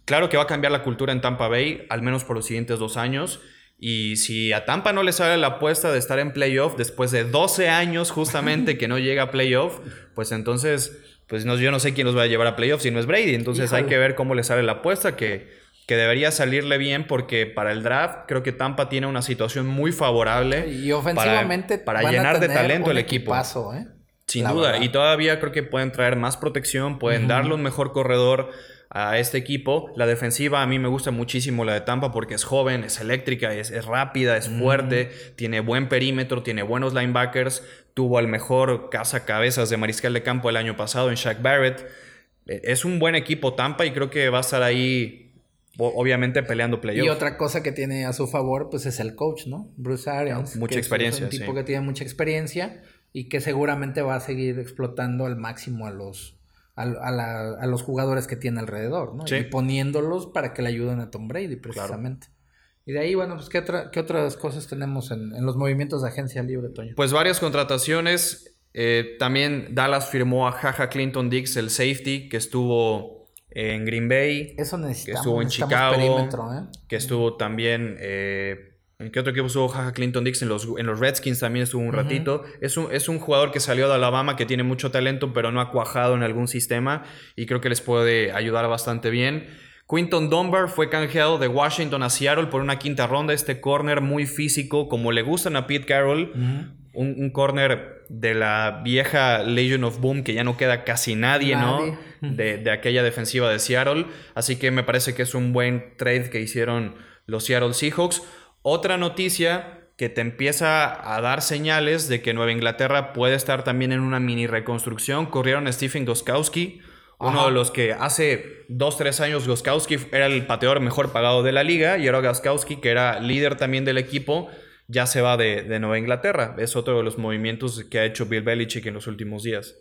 claro que va a cambiar la cultura en Tampa Bay, al menos por los siguientes dos años. Y si a Tampa no le sale la apuesta de estar en playoff después de 12 años justamente que no llega a playoff, pues entonces, pues no, yo no sé quién los va a llevar a playoff si no es Brady. Entonces hay que ver cómo le sale la apuesta, que, que debería salirle bien porque para el draft creo que Tampa tiene una situación muy favorable. Y ofensivamente para, llenar de talento el equipo. ¿eh? Sin duda. Y todavía creo que pueden traer más protección, pueden darle un mejor corredor a este equipo. La defensiva a mí me gusta muchísimo la de Tampa porque es joven, es eléctrica, es, rápida, es fuerte, tiene buen perímetro, tiene buenos linebackers, tuvo al mejor caza-cabezas de mariscal de campo el año pasado en Shaq Barrett. E, es un buen equipo Tampa y creo que va a estar ahí obviamente peleando playoffs. Y otra cosa que tiene a su favor, pues es el coach, ¿no? Bruce Arians. mucha experiencia. Es un tipo que tiene mucha experiencia y que seguramente va a seguir explotando al máximo a los, a, los jugadores que tiene alrededor, ¿no? Y poniéndolos para que le ayuden a Tom Brady, precisamente. Y de ahí, bueno, pues, ¿qué, otras cosas tenemos en, los movimientos de agencia libre, Toño? Pues varias contrataciones. Eh, también Dallas firmó a Jaja Clinton Dix, el safety, que estuvo en Green Bay. Eso necesitamos. Que estuvo en Chicago. ¿eh? Que estuvo también... Eh, ¿En qué otro equipo estuvo Jaja Clinton Dix? En los, en los Redskins también estuvo un ratito. Es un, es un jugador que salió de Alabama, que tiene mucho talento, pero no ha cuajado en algún sistema. Y creo que les puede ayudar bastante bien. Quinton Dunbar fue canjeado de Washington a Seattle por una quinta ronda. Este corner muy físico, como le gustan a Pete Carroll. Un, un, corner de la vieja Legion of Boom, que ya no queda casi nadie, ¿no? De, de aquella defensiva de Seattle. Así que me parece que es un buen trade que hicieron los Seattle Seahawks. Otra noticia que te empieza a dar señales de que Nueva Inglaterra puede estar también en una mini reconstrucción. Corrieron a Stephen Goskowski, uno de los que hace dos, tres años Goskowski era el pateador mejor pagado de la liga y ahora Goskowski, que era líder también del equipo, ya se va de, Nueva Inglaterra. Es otro de los movimientos que ha hecho Bill Belichick en los últimos días.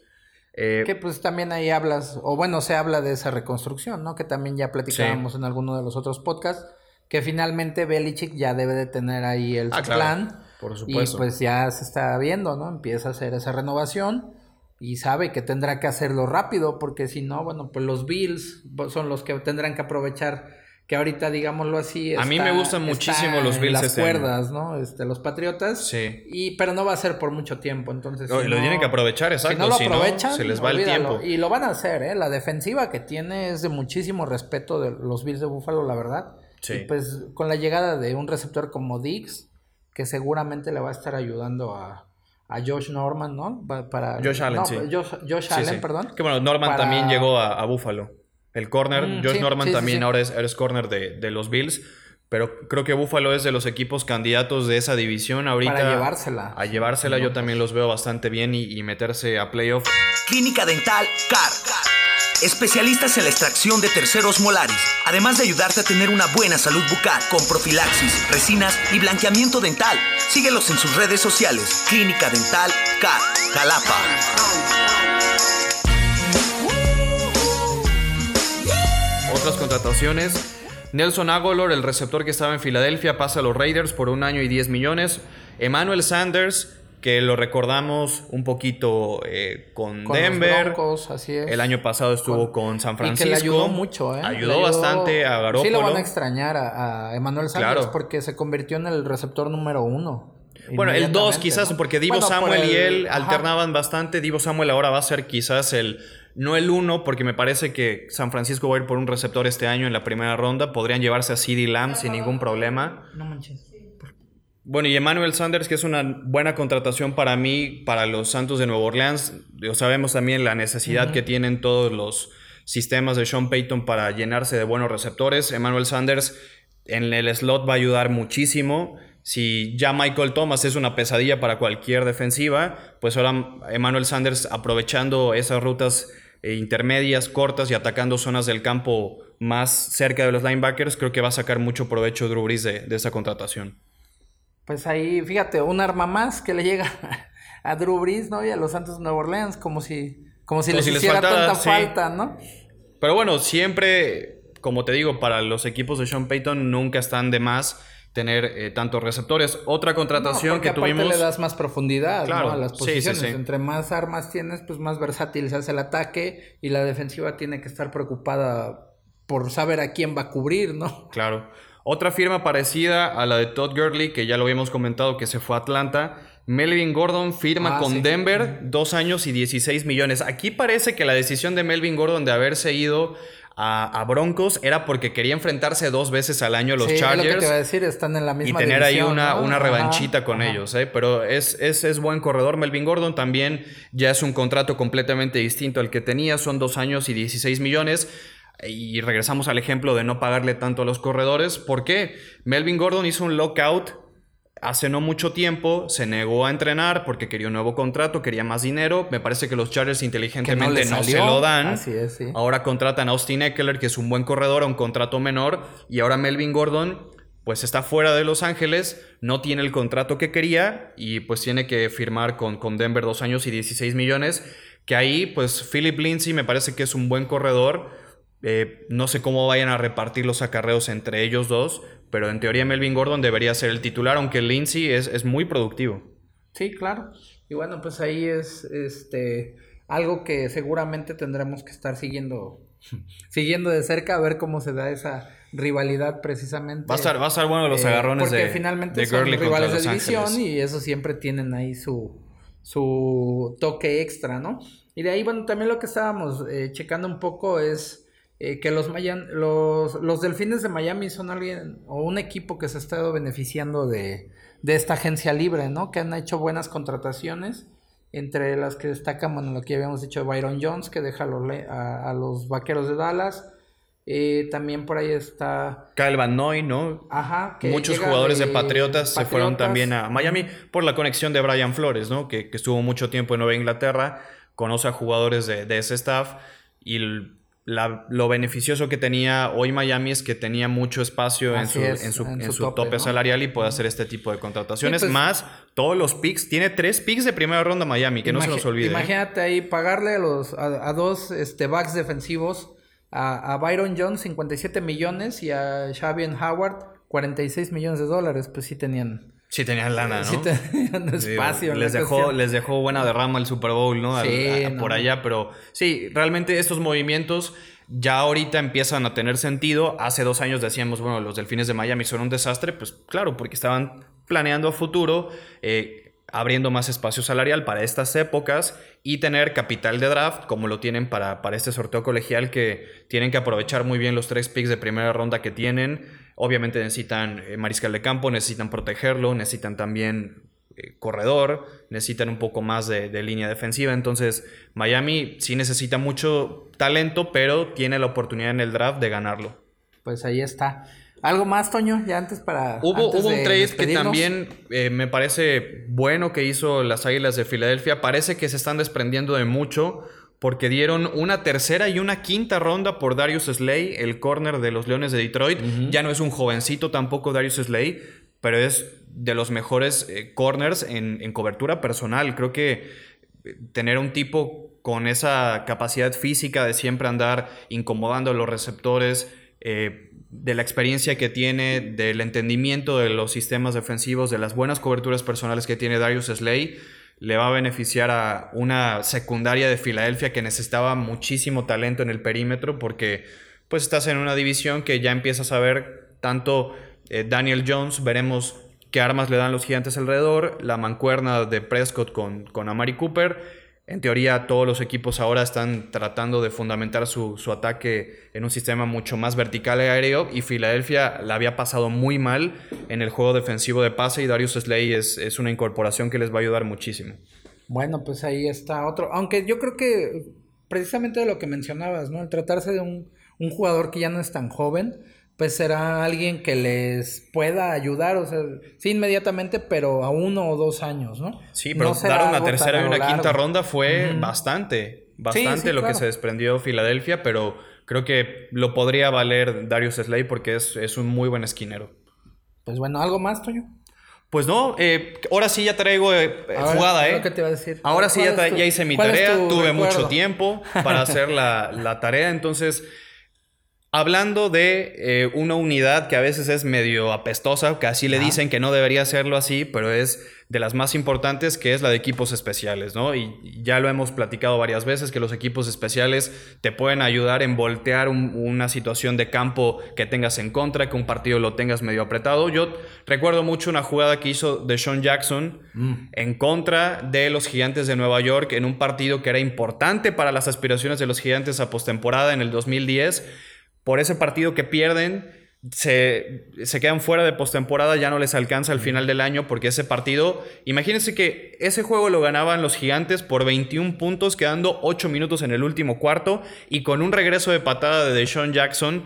Eh, que pues también ahí hablas, o bueno, se habla de esa reconstrucción, ¿no? Que también ya platicábamos en alguno de los otros podcasts que finalmente Belichick ya debe de tener ahí el ah, plan. por supuesto. Y pues ya se está viendo, ¿no? Empieza a hacer esa renovación y sabe que tendrá que hacerlo rápido porque si no, bueno, pues los Bills son los que tendrán que aprovechar que ahorita digámoslo así a mí me gustan muchísimo los Bills las este cuerdas no este los Patriotas. Sí. Y pero no va a ser por mucho tiempo entonces lo tienen que aprovechar exacto si no lo aprovechan se les va el tiempo. Y lo van a hacer eh la defensiva que tiene es de muchísimo respeto de los Bills de Buffalo la verdad sí. y pues con la llegada de un receptor como Diggs que seguramente le va a estar ayudando a a Josh Norman, ¿no? Para, Josh Allen, sí. Josh, Josh Allen, perdón. Que bueno, Norman también llegó a, a Buffalo. El corner, Mm, Josh sí, Norman también sí. ahora es, eres corner de, de los Bills. Pero creo que Buffalo es de los equipos candidatos de esa división ahorita. Para llevársela. A llevársela, yo también los veo bastante bien y, y meterse a playoff. Clínica Dental CAR. Especialistas en la extracción de terceros molares, además de ayudarte a tener una buena salud bucal con profilaxis, resinas y blanqueamiento dental. Síguelos en sus redes sociales. Clínica Dental CAR. Jalapa. Otras contrataciones. Nelson Aguilar, el receptor que estaba en Filadelfia, pasa a los Raiders por un año y 10 millones. Emmanuel Sanders, que lo recordamos un poquito eh, con, Con los Denver. Broncos, así es. El año pasado estuvo con, San Y Francisco. que le ayudó mucho, ¿eh? Ayudó, bastante a Garoppolo. Sí lo van a extrañar a, a Emmanuel Sanders Claro. porque se convirtió en el receptor número uno. Bueno, el 2 inmediatamente, quizás, ¿no? porque Divo Bueno, por Samuel y él ajá. alternaban bastante. Divo Samuel ahora va a ser quizás el, no el 1, porque me parece que San Francisco va a ir por un receptor este año en la primera ronda. Podrían llevarse a CD Lamb sin ningún problema. No manches. Bueno, y Emmanuel Sanders, que es una buena contratación para mí, para los Santos de Nueva Orleans. Sabemos también la necesidad que tienen todos los sistemas de Sean Payton para llenarse de buenos receptores. Emmanuel Sanders en el slot va a ayudar muchísimo. Si ya Michael Thomas es una pesadilla para cualquier defensiva, pues ahora Emmanuel Sanders aprovechando esas rutas eh, intermedias, cortas y atacando zonas del campo más cerca de los linebackers, creo que va a sacar mucho provecho Drew Brees de, de esa contratación. Pues ahí, fíjate, un arma más que le llega a Drew Brees, ¿no? Y a los Santos de Nueva Orleans, como si, como si Como les si les hiciera faltara, tanta sí. falta, ¿no? Pero bueno, siempre, como te digo, para los equipos de Sean Payton nunca están de más tener eh, tantos receptores. Otra contratación No, que tuvimos. le das más profundidad Claro, ¿no? a las sí, sí, posiciones. sí. Entre más armas tienes, pues más versátil se hace el ataque y la defensiva tiene que estar preocupada por saber a quién va a cubrir, ¿no? Claro. Otra firma parecida a la de Todd Gurley, que ya lo habíamos comentado que se fue a Atlanta. Melvin Gordon firma Ah, con sí. Denver dos años y 16 millones. Aquí parece que la decisión de Melvin Gordon de haberse ido a, a Broncos era porque quería enfrentarse dos veces al año a los Sí, es lo que Chargers. te iba a decir, están en la y misma tener ahí una, ¿no? una Ajá, revanchita con ajá. ellos, ¿eh? Pero es, es, es buen corredor. Melvin Gordon también ya es un contrato completamente distinto al que tenía. Son dos años y 16 millones. Y regresamos al ejemplo de no pagarle tanto a los corredores. ¿Por qué? Melvin Gordon hizo un lockout hace no mucho tiempo, se negó a entrenar porque quería un nuevo contrato, quería más dinero. Me parece que los Chargers inteligentemente no, se lo dan. Así es, sí. Ahora contratan a Austin Eckler, que es un buen corredor, a un contrato menor. Y ahora Melvin Gordon, pues está fuera de Los Ángeles, no tiene el contrato que quería y pues tiene que firmar con, con Denver dos años y 16 millones. Que ahí, pues Philip Lindsay me parece que es un buen corredor. Eh, no sé cómo vayan a repartir los acarreos entre ellos dos, pero en teoría Melvin Gordon debería ser el titular, aunque Lindsay es, es muy productivo. Sí, claro. Y bueno, pues ahí es este algo que seguramente tendremos que estar siguiendo siguiendo de cerca a ver cómo se da esa rivalidad precisamente. Va a estar, va a estar bueno los Eh, agarrones porque de, finalmente de son rivales de división Ángeles. y eso siempre tienen ahí su su toque extra, ¿no? Y de ahí, bueno, también lo que estábamos eh, checando un poco es eh, que los, Mayan- los, los Delfines de Miami son alguien o un equipo que se ha estado beneficiando de, de esta agencia libre, ¿no? Que han hecho buenas contrataciones, entre las que destacan, bueno, lo que habíamos dicho de Byron Jones, que deja a los, Le- a, a los Vaqueros de Dallas. Eh, también por ahí está... Kyle Van Noy, ¿no? Ajá, que Muchos jugadores de, Patriotas, se fueron también a Miami por la conexión de Brian Flores, ¿no? Que, que estuvo mucho tiempo en Nueva Inglaterra, conoce a jugadores de, de ese staff y el- la- lo beneficioso que tenía hoy Miami es que tenía mucho espacio en su, es, en su, en en su su tope, tope, ¿no? salarial y puede hacer este tipo de contrataciones. Sí, pues- más todos los picks, tiene tres picks de primera ronda Miami, que no se nos olvide. ¿eh? Imagínate ahí pagarle a, los, a, a dos este, backs defensivos, a, a Byron Jones 57 millones y a Xavier Howard 46 millones de dólares. Pues sí tenían Sí tenían lana, ¿no? Sí tenían espacio. les, dejó, les dejó buena derrama el Super Bowl, ¿no? Sí, Por allá, pero sí, realmente estos movimientos ya ahorita empiezan a tener sentido. Hace dos años decíamos, bueno, los delfines de Miami son un desastre, pues claro, porque estaban planeando a futuro, eh, abriendo más espacio salarial para estas épocas y tener capital de draft como lo tienen para, para este sorteo colegial que tienen que aprovechar muy bien los tres picks de primera ronda que tienen. Obviamente necesitan eh, mariscal de campo, necesitan protegerlo, necesitan también eh, corredor, necesitan un poco más de, de, línea defensiva. Entonces, Miami sí necesita mucho talento, pero tiene la oportunidad en el draft de ganarlo. Pues ahí está. ¿Algo más, Toño? Ya antes para. Hubo, hubo un trade que también eh, me parece bueno que hizo las Águilas de Filadelfia. Parece que se están desprendiendo de mucho porque dieron una tercera y una quinta ronda por Darius Slay, el corner de los Leones de Detroit. Ya no es un jovencito tampoco Darius Slay, pero es de los mejores eh, corners en, en, cobertura personal. Creo que eh, tener un tipo con esa capacidad física de siempre andar incomodando a los receptores, eh, de la experiencia que tiene, del entendimiento de los sistemas defensivos, de las buenas coberturas personales que tiene Darius Slay, le va a beneficiar a una secundaria de Filadelfia que necesitaba muchísimo talento en el perímetro porque pues estás en una división que ya empiezas a ver tanto eh, Daniel Jones, veremos qué armas le dan los gigantes alrededor, la mancuerna de Prescott con, con Amari Cooper. En teoría, todos los equipos ahora están tratando de fundamentar su, ataque en un sistema mucho más vertical aéreo. Y Filadelfia la había pasado muy mal en el juego defensivo de pase. Y Darius Slay es, es una incorporación que les va a ayudar muchísimo. Bueno, pues ahí está otro. Aunque yo creo que precisamente de lo que mencionabas, ¿no? El tratarse de un, un jugador que ya no es tan joven pues será alguien que les pueda ayudar, o sea, sí inmediatamente, pero a uno o dos años, ¿no? Sí, pero dar una tercera y una quinta ronda fue bastante, bastante lo que se desprendió Filadelfia, pero creo que lo podría valer Darius Slay porque es, un muy buen esquinero. Pues bueno, ¿algo más, Toño? Pues no, eh, ahora sí ya traigo eh, jugada, ¿eh? ¿Qué te iba a decir? Ahora sí ya, ya, hice mi tarea, tuve mucho tiempo para hacer la, la tarea, entonces Hablando de eh, una unidad que a veces es medio apestosa, que así le dicen que no debería serlo así, pero es de las más importantes, que es la de equipos especiales, ¿no? Y ya lo hemos platicado varias veces, que los equipos especiales te pueden ayudar en voltear una situación de campo que tengas en contra, que un partido lo tengas medio apretado. Yo recuerdo mucho una jugada que hizo de Sean Jackson mm. en contra de los Gigantes de Nueva York en un partido que era importante para las aspiraciones de los Gigantes a postemporada en el 2010 por ese partido que pierden, se, quedan fuera de postemporada, ya no les alcanza al final del año porque ese partido, imagínense que ese juego lo ganaban los gigantes por 21 puntos, quedando 8 minutos en el último cuarto y con un regreso de patada de Deshaun Jackson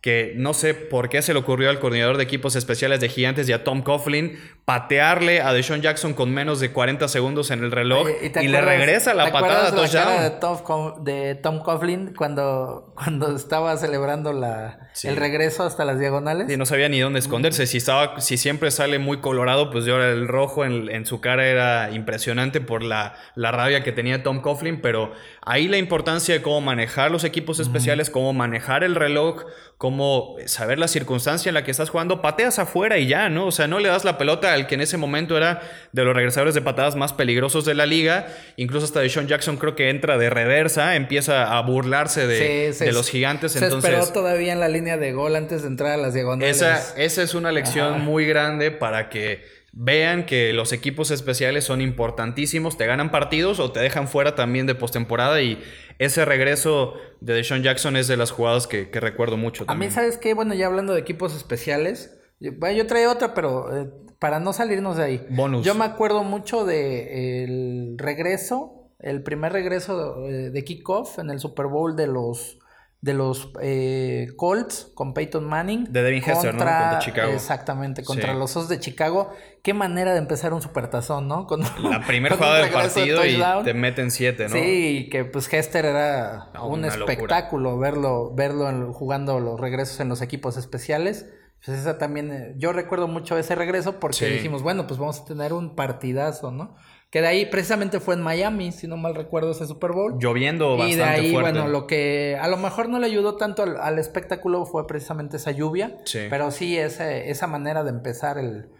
que no sé por qué se le ocurrió al coordinador de equipos especiales de Gigantes y a Tom Coughlin patearle a Deshaun Jackson con menos de 40 segundos en el reloj y, le regresa la patada a touchdown. De Tom, de Tom Coughlin cuando, cuando estaba celebrando la, el regreso hasta las diagonales. Y no sabía ni dónde esconderse. Si, estaba, si siempre sale muy colorado, pues ahora el rojo en, en, su cara era impresionante por la, la rabia que tenía Tom Coughlin, pero ahí la importancia de cómo manejar los equipos especiales, cómo manejar el reloj, cómo saber la circunstancia en la que estás jugando, pateas afuera y ya, ¿no? O sea, no le das la pelota al que en ese momento era de los regresadores de patadas más peligrosos de la liga. Incluso hasta Sean Jackson creo que entra de reversa, empieza a burlarse de, los gigantes. Se esperó todavía en la línea de gol antes de entrar a las diagonales. Esa, esa es una lección muy grande para que vean que los equipos especiales son importantísimos, te ganan partidos o te dejan fuera también de postemporada y ese regreso de Deshaun Jackson es de las jugadas que, recuerdo mucho. A mí, ¿sabes qué? Bueno, ya hablando de equipos especiales, bueno, yo traía otra, pero eh, para no salirnos de ahí. Bonus. Yo me acuerdo mucho de el regreso, el primer regreso de, de kickoff en el Super Bowl de los de los eh, Colts con Peyton Manning. De Devin Hester, ¿no? Contra Chicago. Exactamente, contra los Osos de Chicago. Qué manera de empezar un supertazón, ¿no? Con, la primera jugada del partido y te meten siete, ¿no? Sí, que pues Hester era un espectáculo verlo, verlo jugando los regresos en los equipos especiales. Pues esa también, eh, yo recuerdo mucho ese regreso porque dijimos, bueno, pues vamos a tener un partidazo, ¿no? Que de ahí precisamente fue en Miami, si no mal recuerdo, ese Super Bowl. Lloviendo bastante. Y de ahí, bueno, lo que a lo mejor no le ayudó tanto al, espectáculo fue precisamente esa lluvia. Sí. Pero sí esa manera de empezar el,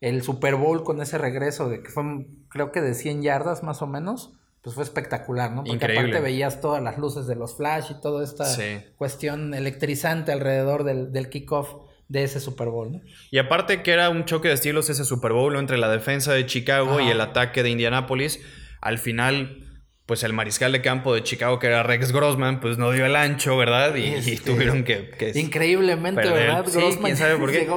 el Super Bowl con ese regreso de que fue creo que de 100 yardas más o menos, pues fue espectacular, ¿no? Porque aparte veías todas las luces de los flash y toda esta cuestión electrizante alrededor del, del kickoff de ese Super Bowl, ¿no? Y aparte que era un choque de estilos ese Super Bowl entre la defensa de Chicago y el ataque de Indianápolis, al final pues el mariscal de campo de Chicago, que era Rex Grossman, pues no dio el ancho, ¿verdad? Y, este, tuvieron que, Increíblemente, ¿verdad? Sí, quién sabe por qué.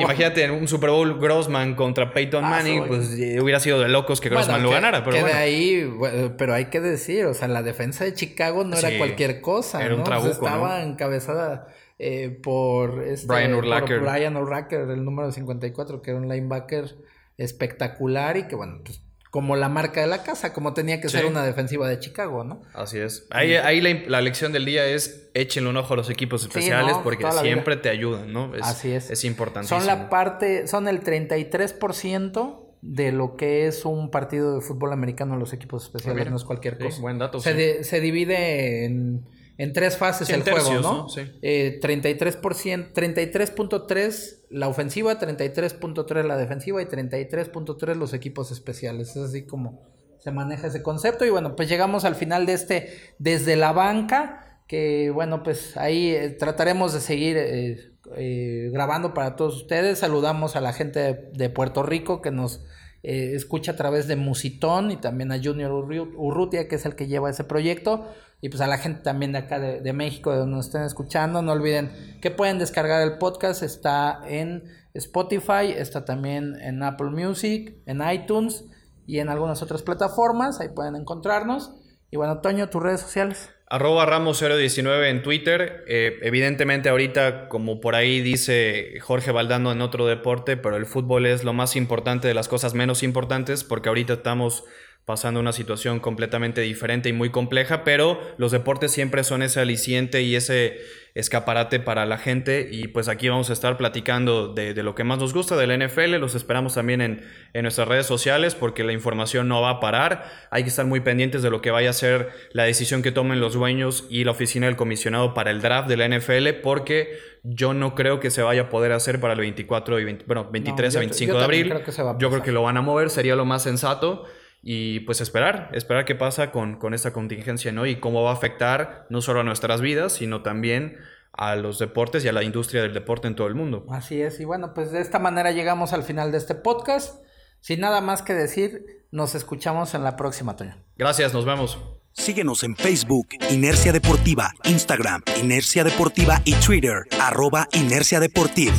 imagínate, en un Super Bowl Grossman contra Peyton ah, Manning, pues hubiera sido de locos que Grossman lo ganara. Pero que de ahí, pero hay que decir, o sea, la defensa de Chicago no era cualquier cosa, era un trabuco, Estaba encabezada eh, por, este, Brian Urlacher. Brian Urlacher, el número 54, que era un linebacker espectacular y que, bueno, pues como la marca de la casa, como tenía que ser una defensiva de Chicago, ¿no? Así es. Ahí, ahí la, lección del día es échenle un ojo a los equipos especiales porque siempre te ayudan, ¿no? Así es. Es importantísimo. Son la parte, son el 33% de lo que es un partido de fútbol americano los equipos especiales, no es cualquier cosa. buen dato. Se, se divide en en tres fases el juego, ¿no? Sí. Eh, 33%, 33.3 la ofensiva, 33.3 la defensiva y 33.3 los equipos especiales. Es así como se maneja ese concepto. Y bueno, pues llegamos al final de este desde la banca, que bueno, pues ahí eh, trataremos de seguir eh, eh, grabando para todos ustedes. Saludamos a la gente de, Puerto Rico que nos escucha a través de Musitón y también a Junior Urrutia, que es el que lleva ese proyecto y pues a la gente también de acá de, México, de donde nos estén escuchando, no olviden que pueden descargar el podcast, está en Spotify, está también en Apple Music, en iTunes y en algunas otras plataformas, ahí pueden encontrarnos. Y bueno, Toño, tus redes sociales. Arroba Ramos019 en Twitter. Eh, evidentemente ahorita, como por ahí dice Jorge Valdano en otro deporte, pero el fútbol es lo más importante de las cosas menos importantes porque ahorita estamos pasando una situación completamente diferente y muy compleja, pero los deportes siempre son ese aliciente y ese escaparate para la gente y pues aquí vamos a estar platicando de, lo que más nos gusta del NFL, los esperamos también en, en, nuestras redes sociales porque la información no va a parar, hay que estar muy pendientes de lo que vaya a ser la decisión que tomen los dueños y la oficina del comisionado para el draft de la NFL porque yo no creo que se vaya a poder hacer para el 24 y bueno, 23 a 25 de abril, yo creo que lo van a mover, sería lo más sensato y pues esperar, esperar qué pasa con, con, esta contingencia, ¿no? Y cómo va a afectar no solo a nuestras vidas, sino también a los deportes y a la industria del deporte en todo el mundo. Así es, y bueno, pues de esta manera llegamos al final de este podcast. Sin nada más que decir, nos escuchamos en la próxima, Toño. Gracias, nos vemos. Síguenos en Facebook, Inercia Deportiva, Instagram, Inercia Deportiva y Twitter, arroba Inercia Deportiva.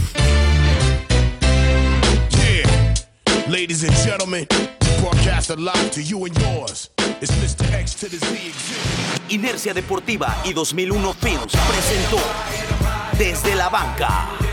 Ladies and gentlemen. Inercia Deportiva y 2001 Films presentó Desde la Banca.